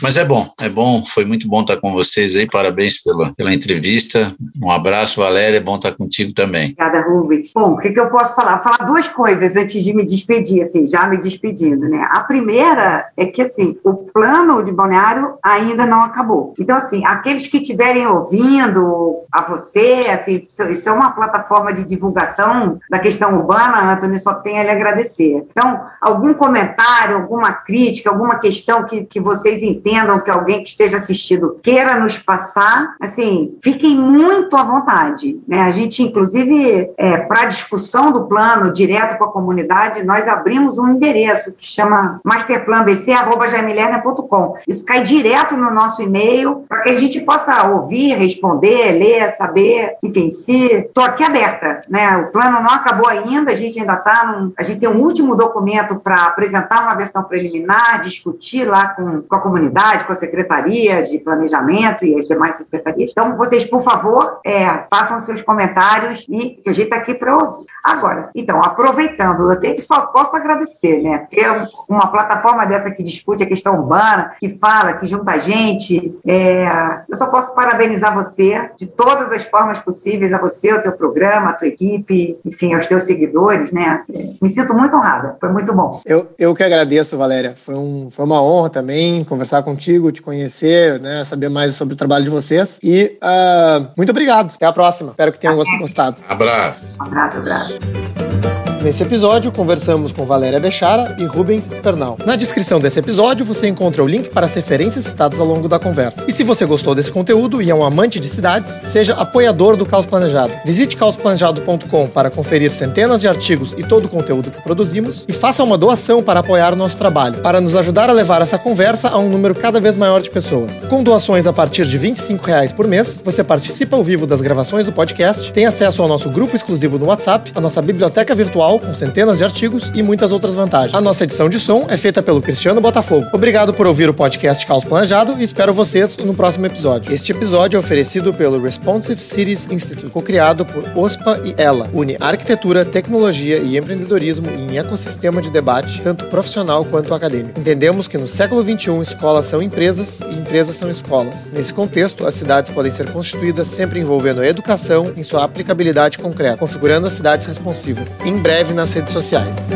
Mas é bom, é bom, foi muito bom estar com vocês aí, parabéns pela, pela entrevista. Um abraço, Valéria, é bom estar contigo também. Obrigada, Rubens. Bom, o que, que eu posso falar? Falar duas coisas antes de me despedir, assim, já me despedindo, né? A primeira é que, assim, o plano de balneário ainda não acabou. Então, assim, aqueles que estiverem ouvindo a você, assim, isso é uma plataforma de divulgação da questão urbana, Antônio, só tem a lhe agradecer. Então, algum comentário, alguma crítica, alguma questão que, que vocês entendam que alguém que esteja assistindo queira nos passar, assim, fiquem muito à vontade. Né? A gente, inclusive, é, para discussão do plano direto com a comunidade, nós abrimos um endereço que chama masterplanbc.com. Isso cai direto no nosso e-mail para que a gente possa ouvir, responder, ler, saber, enfim, se estou aqui aberta, né? O plano não acabou ainda, a gente ainda está, a gente tem um último documento para apresentar uma versão preliminar, discutir lá com, com a comunidade com a Secretaria de Planejamento e as demais secretarias. Então, vocês, por favor, é, façam seus comentários e a gente está aqui para ouvir. Agora, então, aproveitando, eu tenho, só posso agradecer, né? Ter uma plataforma dessa que discute a questão urbana, que fala, que junta a gente. É, eu só posso parabenizar você de todas as formas possíveis, a você, o teu programa, a tua equipe, enfim, aos teus seguidores, né? Me sinto muito honrada, foi muito bom. Eu, eu que agradeço, Valéria. Foi, um, foi uma honra também conversar contigo, te conhecer, né, saber mais sobre o trabalho de vocês. E uh, muito obrigado. Até a próxima. Espero que tenham gostado. Abraço. Abraço, abraço. Nesse episódio, conversamos com Valéria Bechara e Rubens Spernal. Na descrição desse episódio, você encontra o link para as referências citadas ao longo da conversa. E se você gostou desse conteúdo e é um amante de cidades, seja apoiador do Caos Planejado. Visite caosplanejado.com para conferir centenas de artigos e todo o conteúdo que produzimos e faça uma doação para apoiar o nosso trabalho, para nos ajudar a levar essa conversa a um número cada vez maior de pessoas. Com doações a partir de 25 reais por mês, você participa ao vivo das gravações do podcast, tem acesso ao nosso grupo exclusivo no WhatsApp, a nossa biblioteca virtual com centenas de artigos e muitas outras vantagens. A nossa edição de som é feita pelo Cristiano Botafogo. Obrigado por ouvir o podcast Caos Planejado e espero vocês no próximo episódio. Este episódio é oferecido pelo Responsive Cities Institute, co-criado por OSPA e ELA. Une arquitetura, tecnologia e empreendedorismo em ecossistema de debate, tanto profissional quanto acadêmico. Entendemos que no século XXI escolas são empresas e empresas são escolas. Nesse contexto, as cidades podem ser constituídas sempre envolvendo a educação em sua aplicabilidade concreta, configurando as cidades responsivas. Em breve nas redes sociais.